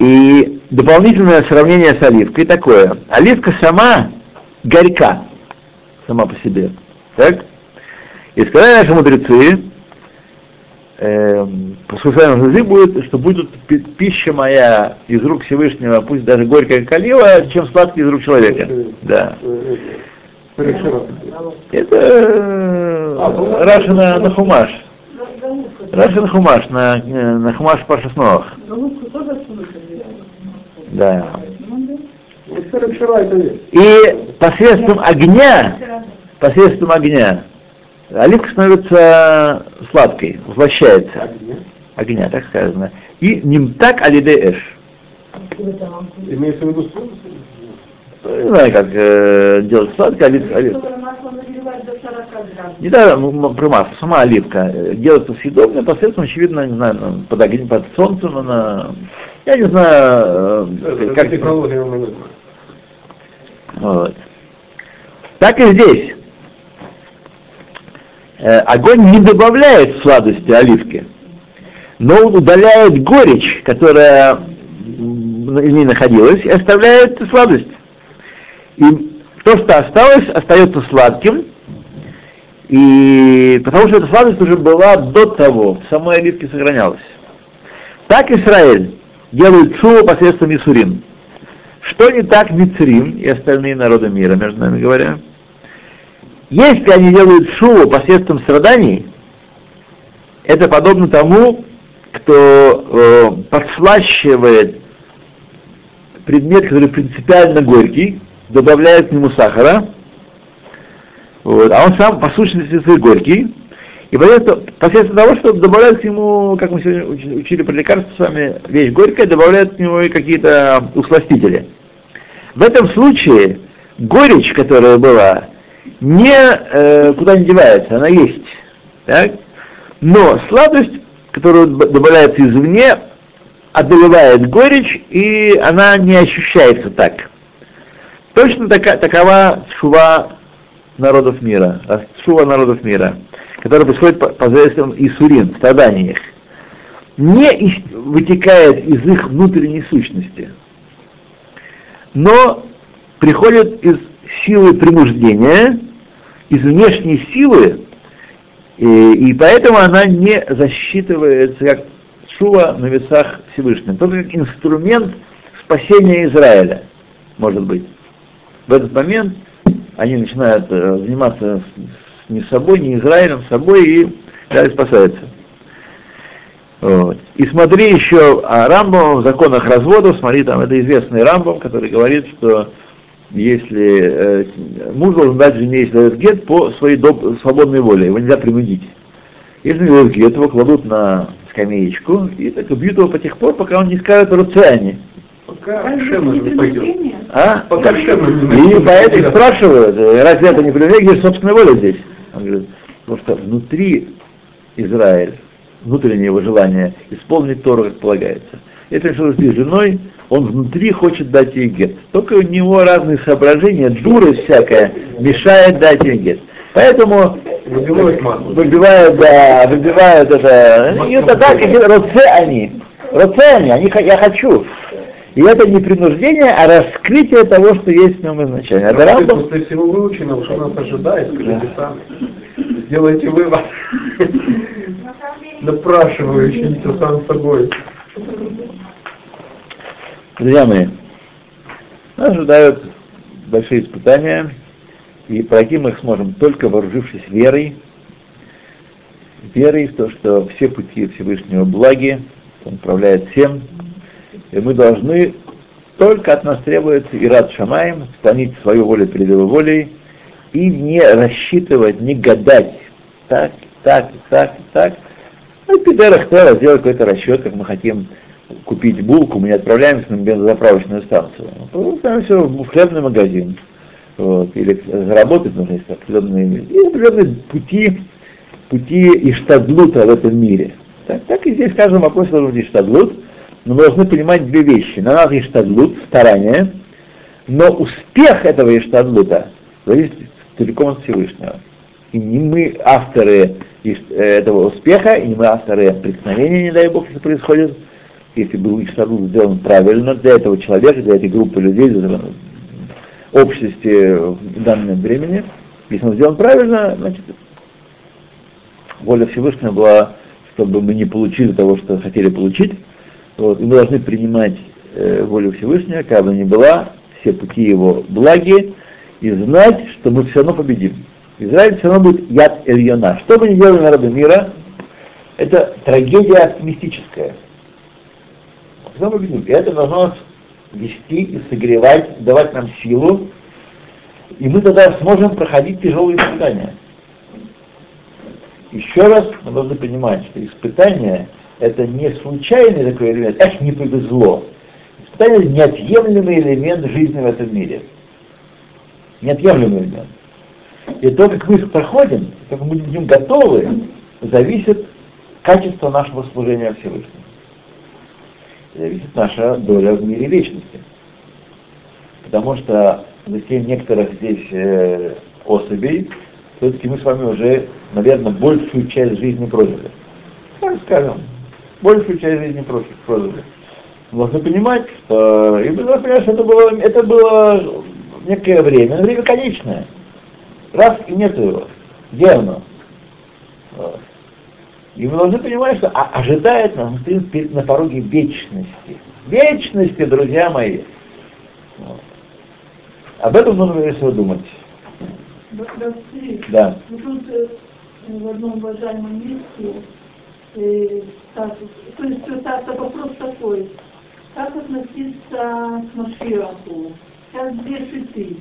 И дополнительное сравнение с оливкой такое. Оливка сама горька, сама по себе. Так? И сказали наши мудрецы, э, по случайному языку будет, что будет пища моя из рук Всевышнего, пусть даже горькая калива, чем сладкий из рук человека. Да. Это э, Раша на, Хумаш. Раша на Хумаш, на, на Хумаш Пашасновах. Да. И посредством огня, посредством огня, оливка становится сладкой, возвращается. Огня, огня так сказано. И ним так алиде эш. Имеется в виду не знаю, как э, делать сладкое, оливка. оливка. Не да, про масло, сама оливка. Э, делается съедобная посредством, очевидно, не знаю, под, огнем, под солнцем, она, я не знаю, э, как... Вот. Так и здесь. Э, огонь не добавляет сладости оливки, но он удаляет горечь, которая в ней находилась, и оставляет сладость. И то, что осталось, остается сладким, и потому что эта сладость уже была до того, в самой оливке сохранялась. Так Израиль делает шуву посредством Исурим. Что не так Мицрим и остальные народы мира, между нами говоря? Если они делают шуву посредством страданий, это подобно тому, кто э, подслащивает предмет, который принципиально горький, добавляют к нему сахара, вот, а он сам по сущности свой горький, и посредством того, что добавляют к нему, как мы сегодня учили про лекарства с вами, вещь горькая, добавляют к нему и какие-то усластители. В этом случае горечь, которая была, не э, куда не девается, она есть. Так? Но сладость, которая добавляется извне, одолевает горечь, и она не ощущается так. Точно така, такова шува народов мира, шува народов мира который происходит по посредством Исурин, страданий их, не вытекает из их внутренней сущности, но приходит из силы принуждения, из внешней силы, и, и поэтому она не засчитывается как шува на весах Всевышним, только как инструмент спасения Израиля, может быть. В этот момент они начинают э, заниматься ни собой, ни Израилем, собой, и далее спасается. Вот. И смотри еще о Рамбам в законах разводов, смотри, там это известный Рамбам, который говорит, что если э, муж должен дать жене, если дает гет, по своей доб- свободной воле, его нельзя принудить. Если не дает гет, его кладут на скамеечку и так бьют его по тех пор, пока он не скажет руциане. Пока Шема не пойдет. А? Пока Шема не И поэтому спрашивают, разве это не привилегия, где же собственная воля здесь? Он говорит, потому что внутри Израиль, внутреннее его желание исполнить Тору, как полагается. Если он что с женой, он внутри хочет дать ей гет. Только у него разные соображения, дурость всякая, мешает дать ей гет. Поэтому Выбивают выбивают, да, выбивают это. И это так, и роце они. Роце они, они, я хочу. И это не принуждение, а раскрытие того, что есть в нем изначально. Это Рамбам, После всего выученного, что нас ожидает, скажите сами. Сделайте вывод. Напрашиваю учиться сам собой. Друзья мои, нас ожидают большие испытания, и пройти мы их сможем только вооружившись верой, верой в то, что все пути Всевышнего благи, Он управляет всем, и мы должны только от нас требуется и рад Шамаем, склонить свою волю перед его волей, и не рассчитывать, не гадать, так, так, так, так. Ну, в Пидерах Тера сделать какой-то расчет, как мы хотим купить булку, мы не отправляемся на бензозаправочную станцию. Мы отправляемся в хлебный магазин. Вот, или заработать нужно есть определенные, и определенные пути, пути и штадлута в этом мире. Так, так и здесь в каждом вопросе должен быть штадлут, но мы должны понимать две вещи. На нас есть штадлут, старание, но успех этого иштадлута зависит целиком от Всевышнего. И не мы авторы этого успеха, и не мы авторы преткновения, не дай Бог, если происходит, если был иштадлут сделан правильно для этого человека, для этой группы людей, для общности в данном времени, если он сделан правильно, значит, воля Всевышнего была, чтобы мы не получили того, что хотели получить, вот, и мы должны принимать э, волю Всевышнего, как бы ни была, все пути его благи, и знать, что мы все равно победим. Израиль все равно будет яд Эльона. Что бы ни делали народы мира, это трагедия победим. И это должно нас вести и согревать, давать нам силу, и мы тогда сможем проходить тяжелые испытания. Еще раз мы должны понимать, что испытания это не случайный такой элемент, эх, не повезло. Испытание неотъемлемый элемент жизни в этом мире. Неотъемлемый элемент. И то, как мы их проходим, как мы будем готовы, зависит качество нашего служения Всевышнему. Зависит наша доля в мире вечности. Потому что за тем некоторых здесь э, особей, все-таки мы с вами уже, наверное, большую часть жизни прожили. Так скажем, большую часть жизни прожили. Должны понимать, что, и должны понимать, что это было, это было некое время, время конечное. Раз и нет его. Где оно? Вот. И мы должны понимать, что а, ожидает нас, мы стоим на пороге вечности. Вечности, друзья мои. Вот. Об этом нужно если думать. Да. Ну, тут э, в одном уважаемом месте, э, статус, то есть статус вопрос такой, как относиться к Машиаху? Сейчас две шиты.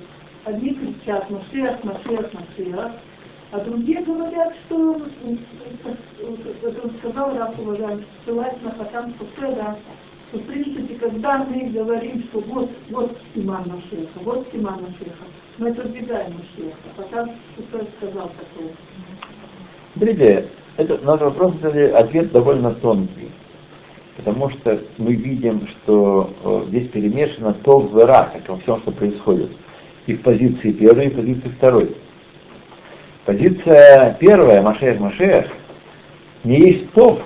Одни кричат Машиах, Машиах, Машиах, а другие говорят, что, как он сказал, раз уважаемый, ссылаясь на Хатам Суфеда, что в принципе, когда мы говорим, что вот, вот Симан Машеха, вот Симан Машеха, мы отодвигаем Машеха. Хатам Суфед сказал такое. Смотрите, этот вопрос кстати, ответ довольно тонкий. Потому что мы видим, что э, здесь перемешано то в ра, как во всем, что происходит. И в позиции первой, и в позиции второй. Позиция первая, Машех Машех, не есть топ.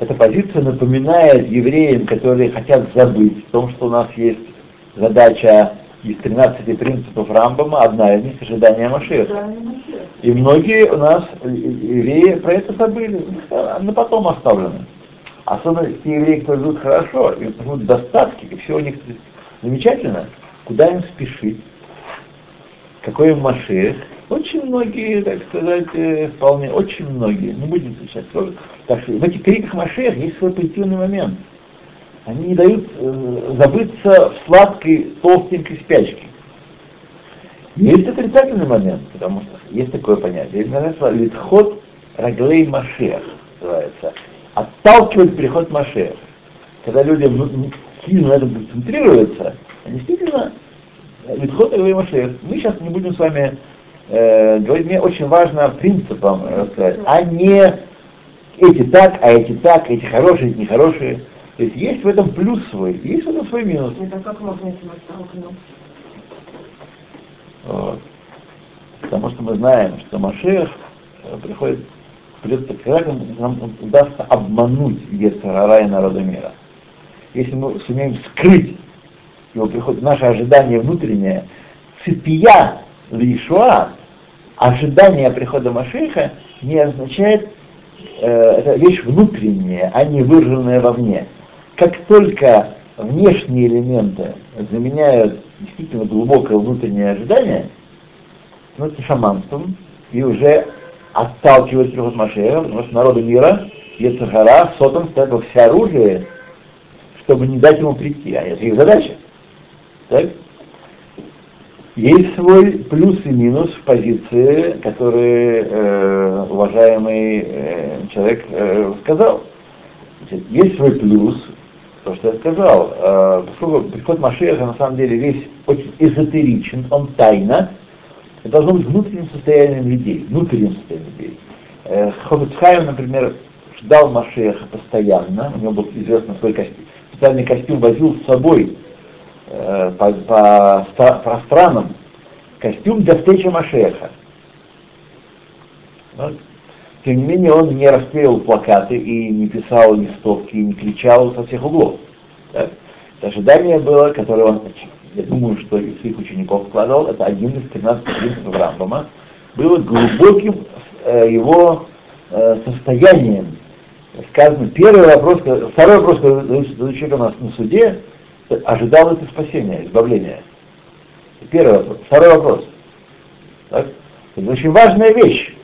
Эта позиция напоминает евреям, которые хотят забыть о том, что у нас есть задача из 13 принципов Рамбама, одна из них ожидание Машеха. И многие у нас евреи про это забыли, на потом оставлены. Особенно те евреи, которые живут хорошо, и живут достатки, и все у них замечательно, куда им спешить, какой им Машех. Очень многие, так сказать, э, вполне, очень многие, не будем сейчас так что в этих криках Машех есть свой позитивный момент. Они не дают э, забыться в сладкой, толстенькой спячке. Есть отрицательный момент, потому что есть такое понятие, называется литхот раглей Машех, называется отталкивает переход Машех. Когда люди сильно на этом концентрируются, действительно Литхот и Машех. Мы сейчас не будем с вами э, говорить, мне очень важно принципом рассказать, а не эти так, а эти так, эти хорошие, эти нехорошие. То есть есть в этом плюс свой, есть в этом свой минус. Это как можно этим оттолкнуть? Вот. Потому что мы знаем, что Машех э, приходит придется когда нам удастся обмануть Ецарара и народа мира. Если мы сумеем скрыть его приход, наше ожидание внутреннее, цепия Лишуа, ожидание прихода Машеха не означает, э, это вещь внутренняя, а не выраженная вовне. Как только внешние элементы заменяют действительно глубокое внутреннее ожидание, ну это шаманством, и уже отталкивать приход Машеха, потому что народу мира, Ецахара, Сотом ставил все оружие, чтобы не дать ему прийти, а это их задача. Так? Есть свой плюс и минус в позиции, которые э, уважаемый э, человек э, сказал. Значит, есть свой плюс, то, что я сказал. Э, поскольку приход Машеха на самом деле весь очень эзотеричен, он тайна, это должно быть внутренним состоянием людей, внутренним состоянием людей. Э, Ховицхайм, например, ждал Машеха постоянно, у него был известный свой костюм, специальный костюм возил с собой э, по, по, по странам, костюм для встречи Машеха. Но, тем не менее, он не расклеил плакаты и не писал листовки, и не кричал со всех углов. Так? Это ожидание было, которое он я думаю, что из своих учеников вкладывал, это один из 13 принципов Рамбама, было глубоким э, его э, состоянием. Сказано, первый вопрос, второй вопрос, который задает человек у нас на суде, ожидал это спасение, избавление. Первый вопрос. Второй вопрос. Так? Это очень важная вещь.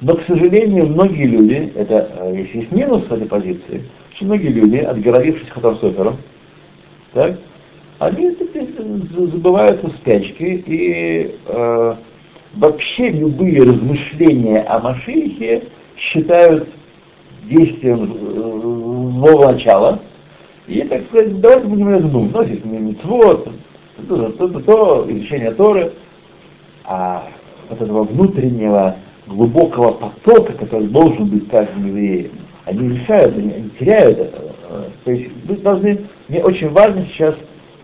Но, к сожалению, многие люди, это, э, если есть минус в этой позиции, очень многие люди, отгородившись Хатарсофером, так, они забываются в спячке, и э, вообще любые размышления о Машихе считают действием э, нового начала, и, так сказать, давайте будем это думать, ну, здесь митцвот, то, то, то, изучение Торы, а вот этого внутреннего глубокого потока, который должен быть каждым евреем, они решают, они, они теряют это. То есть вы должны, мне очень важно сейчас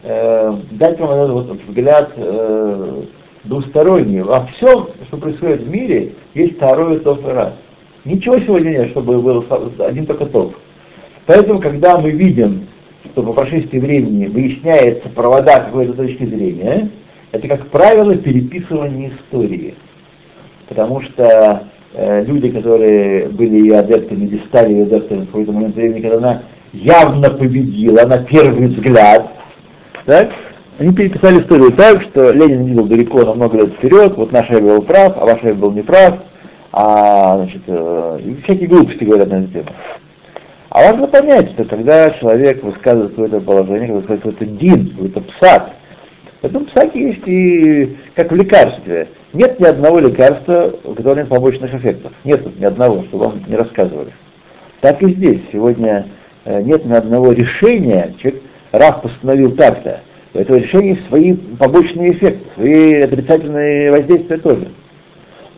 э, дать вам этот вот взгляд э, двусторонний. Во всем, что происходит в мире, есть второй топ и раз. Ничего сегодня нет, чтобы был один только топ. Поэтому, когда мы видим, что по прошествии времени выясняется провода какой-то точки зрения, это, как правило, переписывание истории. Потому что э, люди, которые были ее адептами, или стали ее адептами в какой-то момент времени, когда она явно победила на первый взгляд, так? Они переписали историю так, что Ленин видел далеко на много лет вперед, вот наш Эйв был прав, а ваш Эйв был неправ, а, значит, э, всякие глупости говорят на эту тему. А важно понять, что когда человек высказывает какое-то положение, когда высказывает какой-то дин, какой-то псак, в псаке есть и, как в лекарстве, нет ни одного лекарства, у которого нет побочных эффектов. Нет ни одного, чтобы вам не рассказывали. Так и здесь. Сегодня э, нет ни одного решения, человек, Раф постановил так-то. У этого решения есть свои побочные эффекты, свои отрицательные воздействия тоже.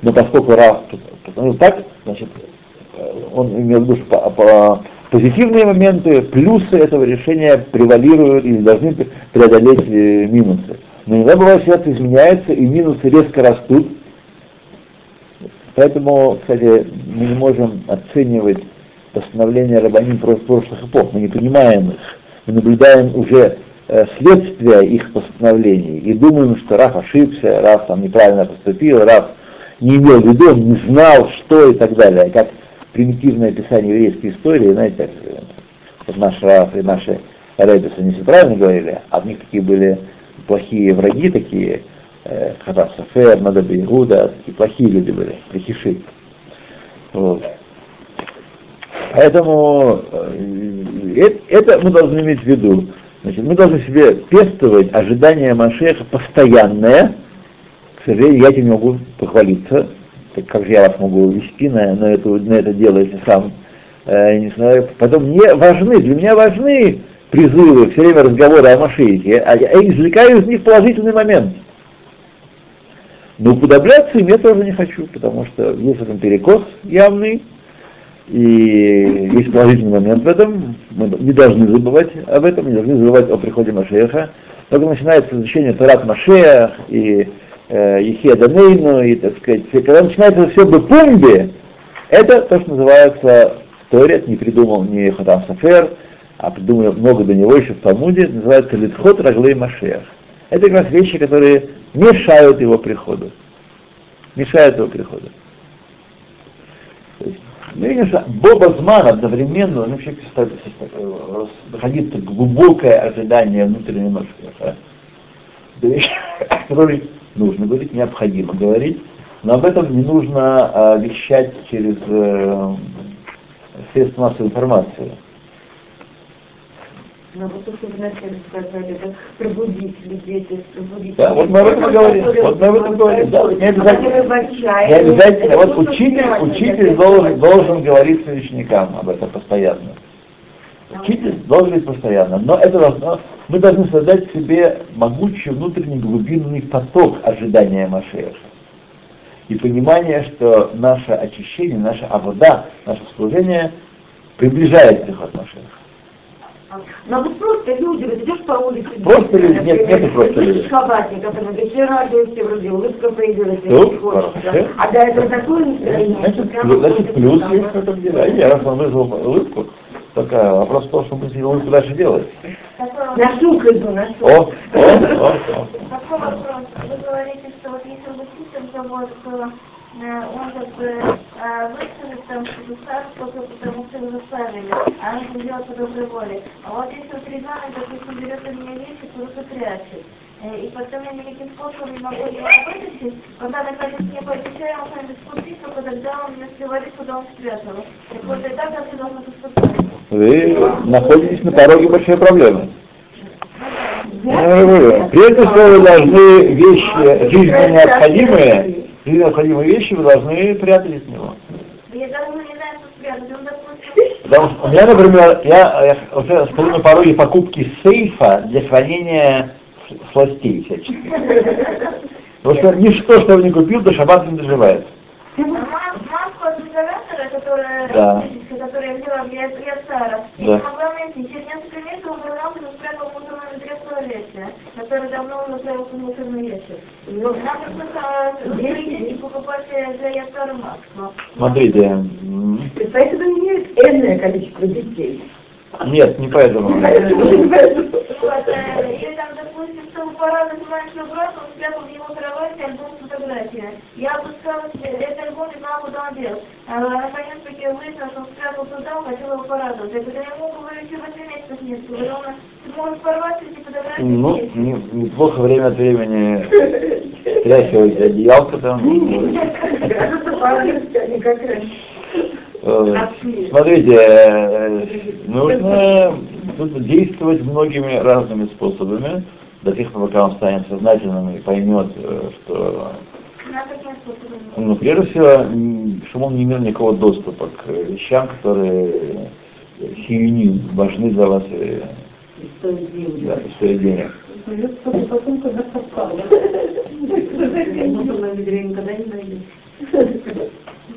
Но поскольку Раф постановил так, значит, э, он имел в виду, что позитивные моменты, плюсы этого решения превалируют или должны преодолеть э, минусы. Но иногда бывает, ситуация изменяется, и минусы резко растут. Поэтому, кстати, мы не можем оценивать постановления рабаним прошлых эпох. Мы не понимаем их. Мы наблюдаем уже э, следствия их постановлений и думаем, что Раф ошибся, Раф там неправильно поступил, Раф не имел в виду, не знал, что и так далее. Как примитивное описание еврейской истории, знаете, вот наш Раф и наши Рэббис, они все правильно говорили, а от них такие были плохие враги такие, э, Хатав Сафер, Надаби Игуда, такие плохие люди были, плохиши. Вот. Поэтому э, это мы должны иметь в виду. Значит, мы должны себе пестовать ожидание Машеха постоянное. К сожалению, я этим не могу похвалиться. Так как же я вас могу вести на, на, эту, на это дело, если сам э, не знаю. Потом мне важны, для меня важны призывы, все время разговоры о Машехе, а я извлекаю из них положительный момент. Но уподобляться им я тоже не хочу, потому что есть в этом перекос явный, и есть положительный момент в этом, мы не должны забывать об этом, не должны забывать о приходе Машеха. Только начинается изучение Тарат Машех и э, Ехеда Нейну, и, так сказать, когда начинается все бы пумби, это то, что называется Торет, не придумал ни Хатам Сафер, а придумали много до него еще в Талмуде, называется Литхот Раглей Машех. Это как раз вещи, которые мешают его приходу. Мешают его приходу. Ну, видишь, Бобазман одновременно, ну, человек находится глубокое ожидание внутреннего Машеха. Которой нужно говорить, необходимо говорить, но об этом не нужно а, вещать через э, средства массовой информации. Но вот то, что вы вначале сказали, это пробудить людей, то есть пробудить Да, вот мы об этом говорим, вот мы об этом говорим, да, не обязательно, не обязательно, вот учитель, учитель должен, должен говорить своим ученикам об этом постоянно. Учитель должен быть постоянно, но это должно, мы должны создать себе могучий внутренний глубинный поток ожидания Машеха. И понимание, что наше очищение, наша авода, наше служение приближает приход Машеха. Но вот просто люди, вот идешь по улице, Просто люди, нет, нету просто людей. Шабатник, который все радуешься, вроде улыбка появилась, Ну, хочется. хорошо. А до этого такое настроение, Значит, значит, плюс есть в этом деле. А я раз он вызвал улыбку, только вопрос в том, что мы с улыбку дальше делать. На сук иду, на сук. О, о, о, о. Такой вопрос. Вы говорите, что вот если он учитель, то вот э, он как бы э, выставит там что только потому что его заставили, а он это делает по доброй воле. А вот если ребенок, допустим, берет у меня вещи, куда-то прячет, э, и потом я никаким способом не могу его вытащить, когда наконец мне пообещаю ему что-нибудь купить, только тогда он мне говорит, куда он спрятал. Так вот и так как ты должен поступать. Вы находитесь на пороге большой проблемы. Я говорю, прежде всего вы должны вещи жизненно необходимые, жизненно необходимые вещи вы должны прятать от него. Я даже не знаю, что спрятать. Он, допустим, Потому что у меня, например, я, я уже стою на пороге покупки сейфа для хранения с- сластей всяческих. Потому что ничто, что я не купил, до шаббата не доживает. Маску от которая, Да. которую я взяла Сара, я Да. не могла найти. Через несколько месяцев он вернулся и ведре в туалете, который давно уже мусорный ящик. Ну, Надо просто берите и покупать для Ясара маску. Смотрите, Поэтому имеют энное количество детей. Нет, не поэтому. Или там, допустим, чтобы порадовать маленького брата, он спрятал в его кровати альбом с фотографиями. Я обыскала этот альбом и знала, куда он дел. А наконец-таки выяснилось, что он спрятал туда, он хотел его порадовать. Я говорю, я ему говорю, еще 8 месяцев нет. Говорю, он, ты можешь порвать эти фотографии Ну, не- неплохо время от времени стряхивать одеялко там. Они как раньше. Э, Смотрите, э, нужно, нужно действовать многими разными способами, до тех пор, пока он станет сознательным и поймет, э, что ну, прежде всего, чтобы он не имел никакого доступа к вещам, которые сиюним важны для вас и, да, и стоят денег. Потом, когда совпало.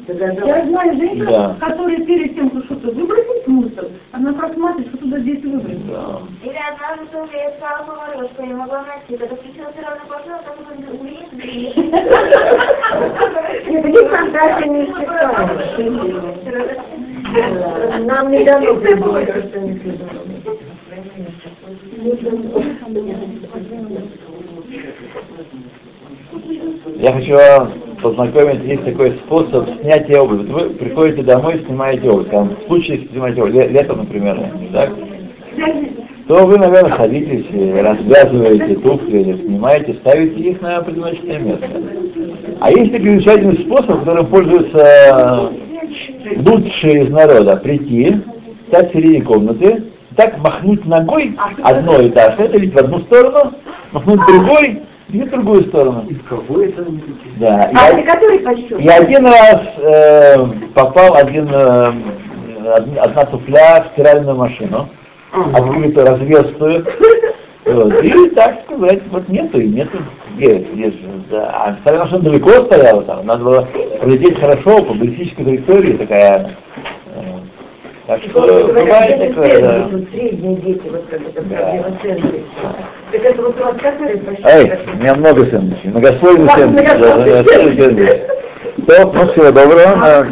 Я знаю женщину, Да. которая перед тем, как что-то выбросить в мусор, она просматривает, что туда здесь выбросить. Да. Или однажды тоже я сказала повару, что я не могла найти, когда включила стиральную машину, так как он увидит, Это не фантазия, не Нам не дано придумать, что не Я хочу вам познакомить, есть такой способ снятия обуви. Вы приходите домой, снимаете обувь. Там, в случае, если снимаете обувь, ле- летом, например, так? то вы, наверное, садитесь, развязываете туфли, снимаете, ставите их на предназначенное место. А есть такой замечательный способ, которым пользуются лучшие из народа. Прийти, стать в середине комнаты, так махнуть ногой одной этаж, это ведь в одну сторону, махнуть другой и в другую сторону. И в кого это они Да. А Я- который подсчет? и один раз э, попал один, э, од- одна туфля в стиральную машину, открытую, разверстую. Вот. И так сказать, вот нету и нету. Где, где же, да. А стиральная машина далеко стояла там, надо было пролететь хорошо по баллистической траектории такая. Так что бывает такое, да. Средние дети, вот как это. Так это вот у вас подсчет? Эй, у меня много сэндвичей, многослойный сэндвич. ну, всего доброго.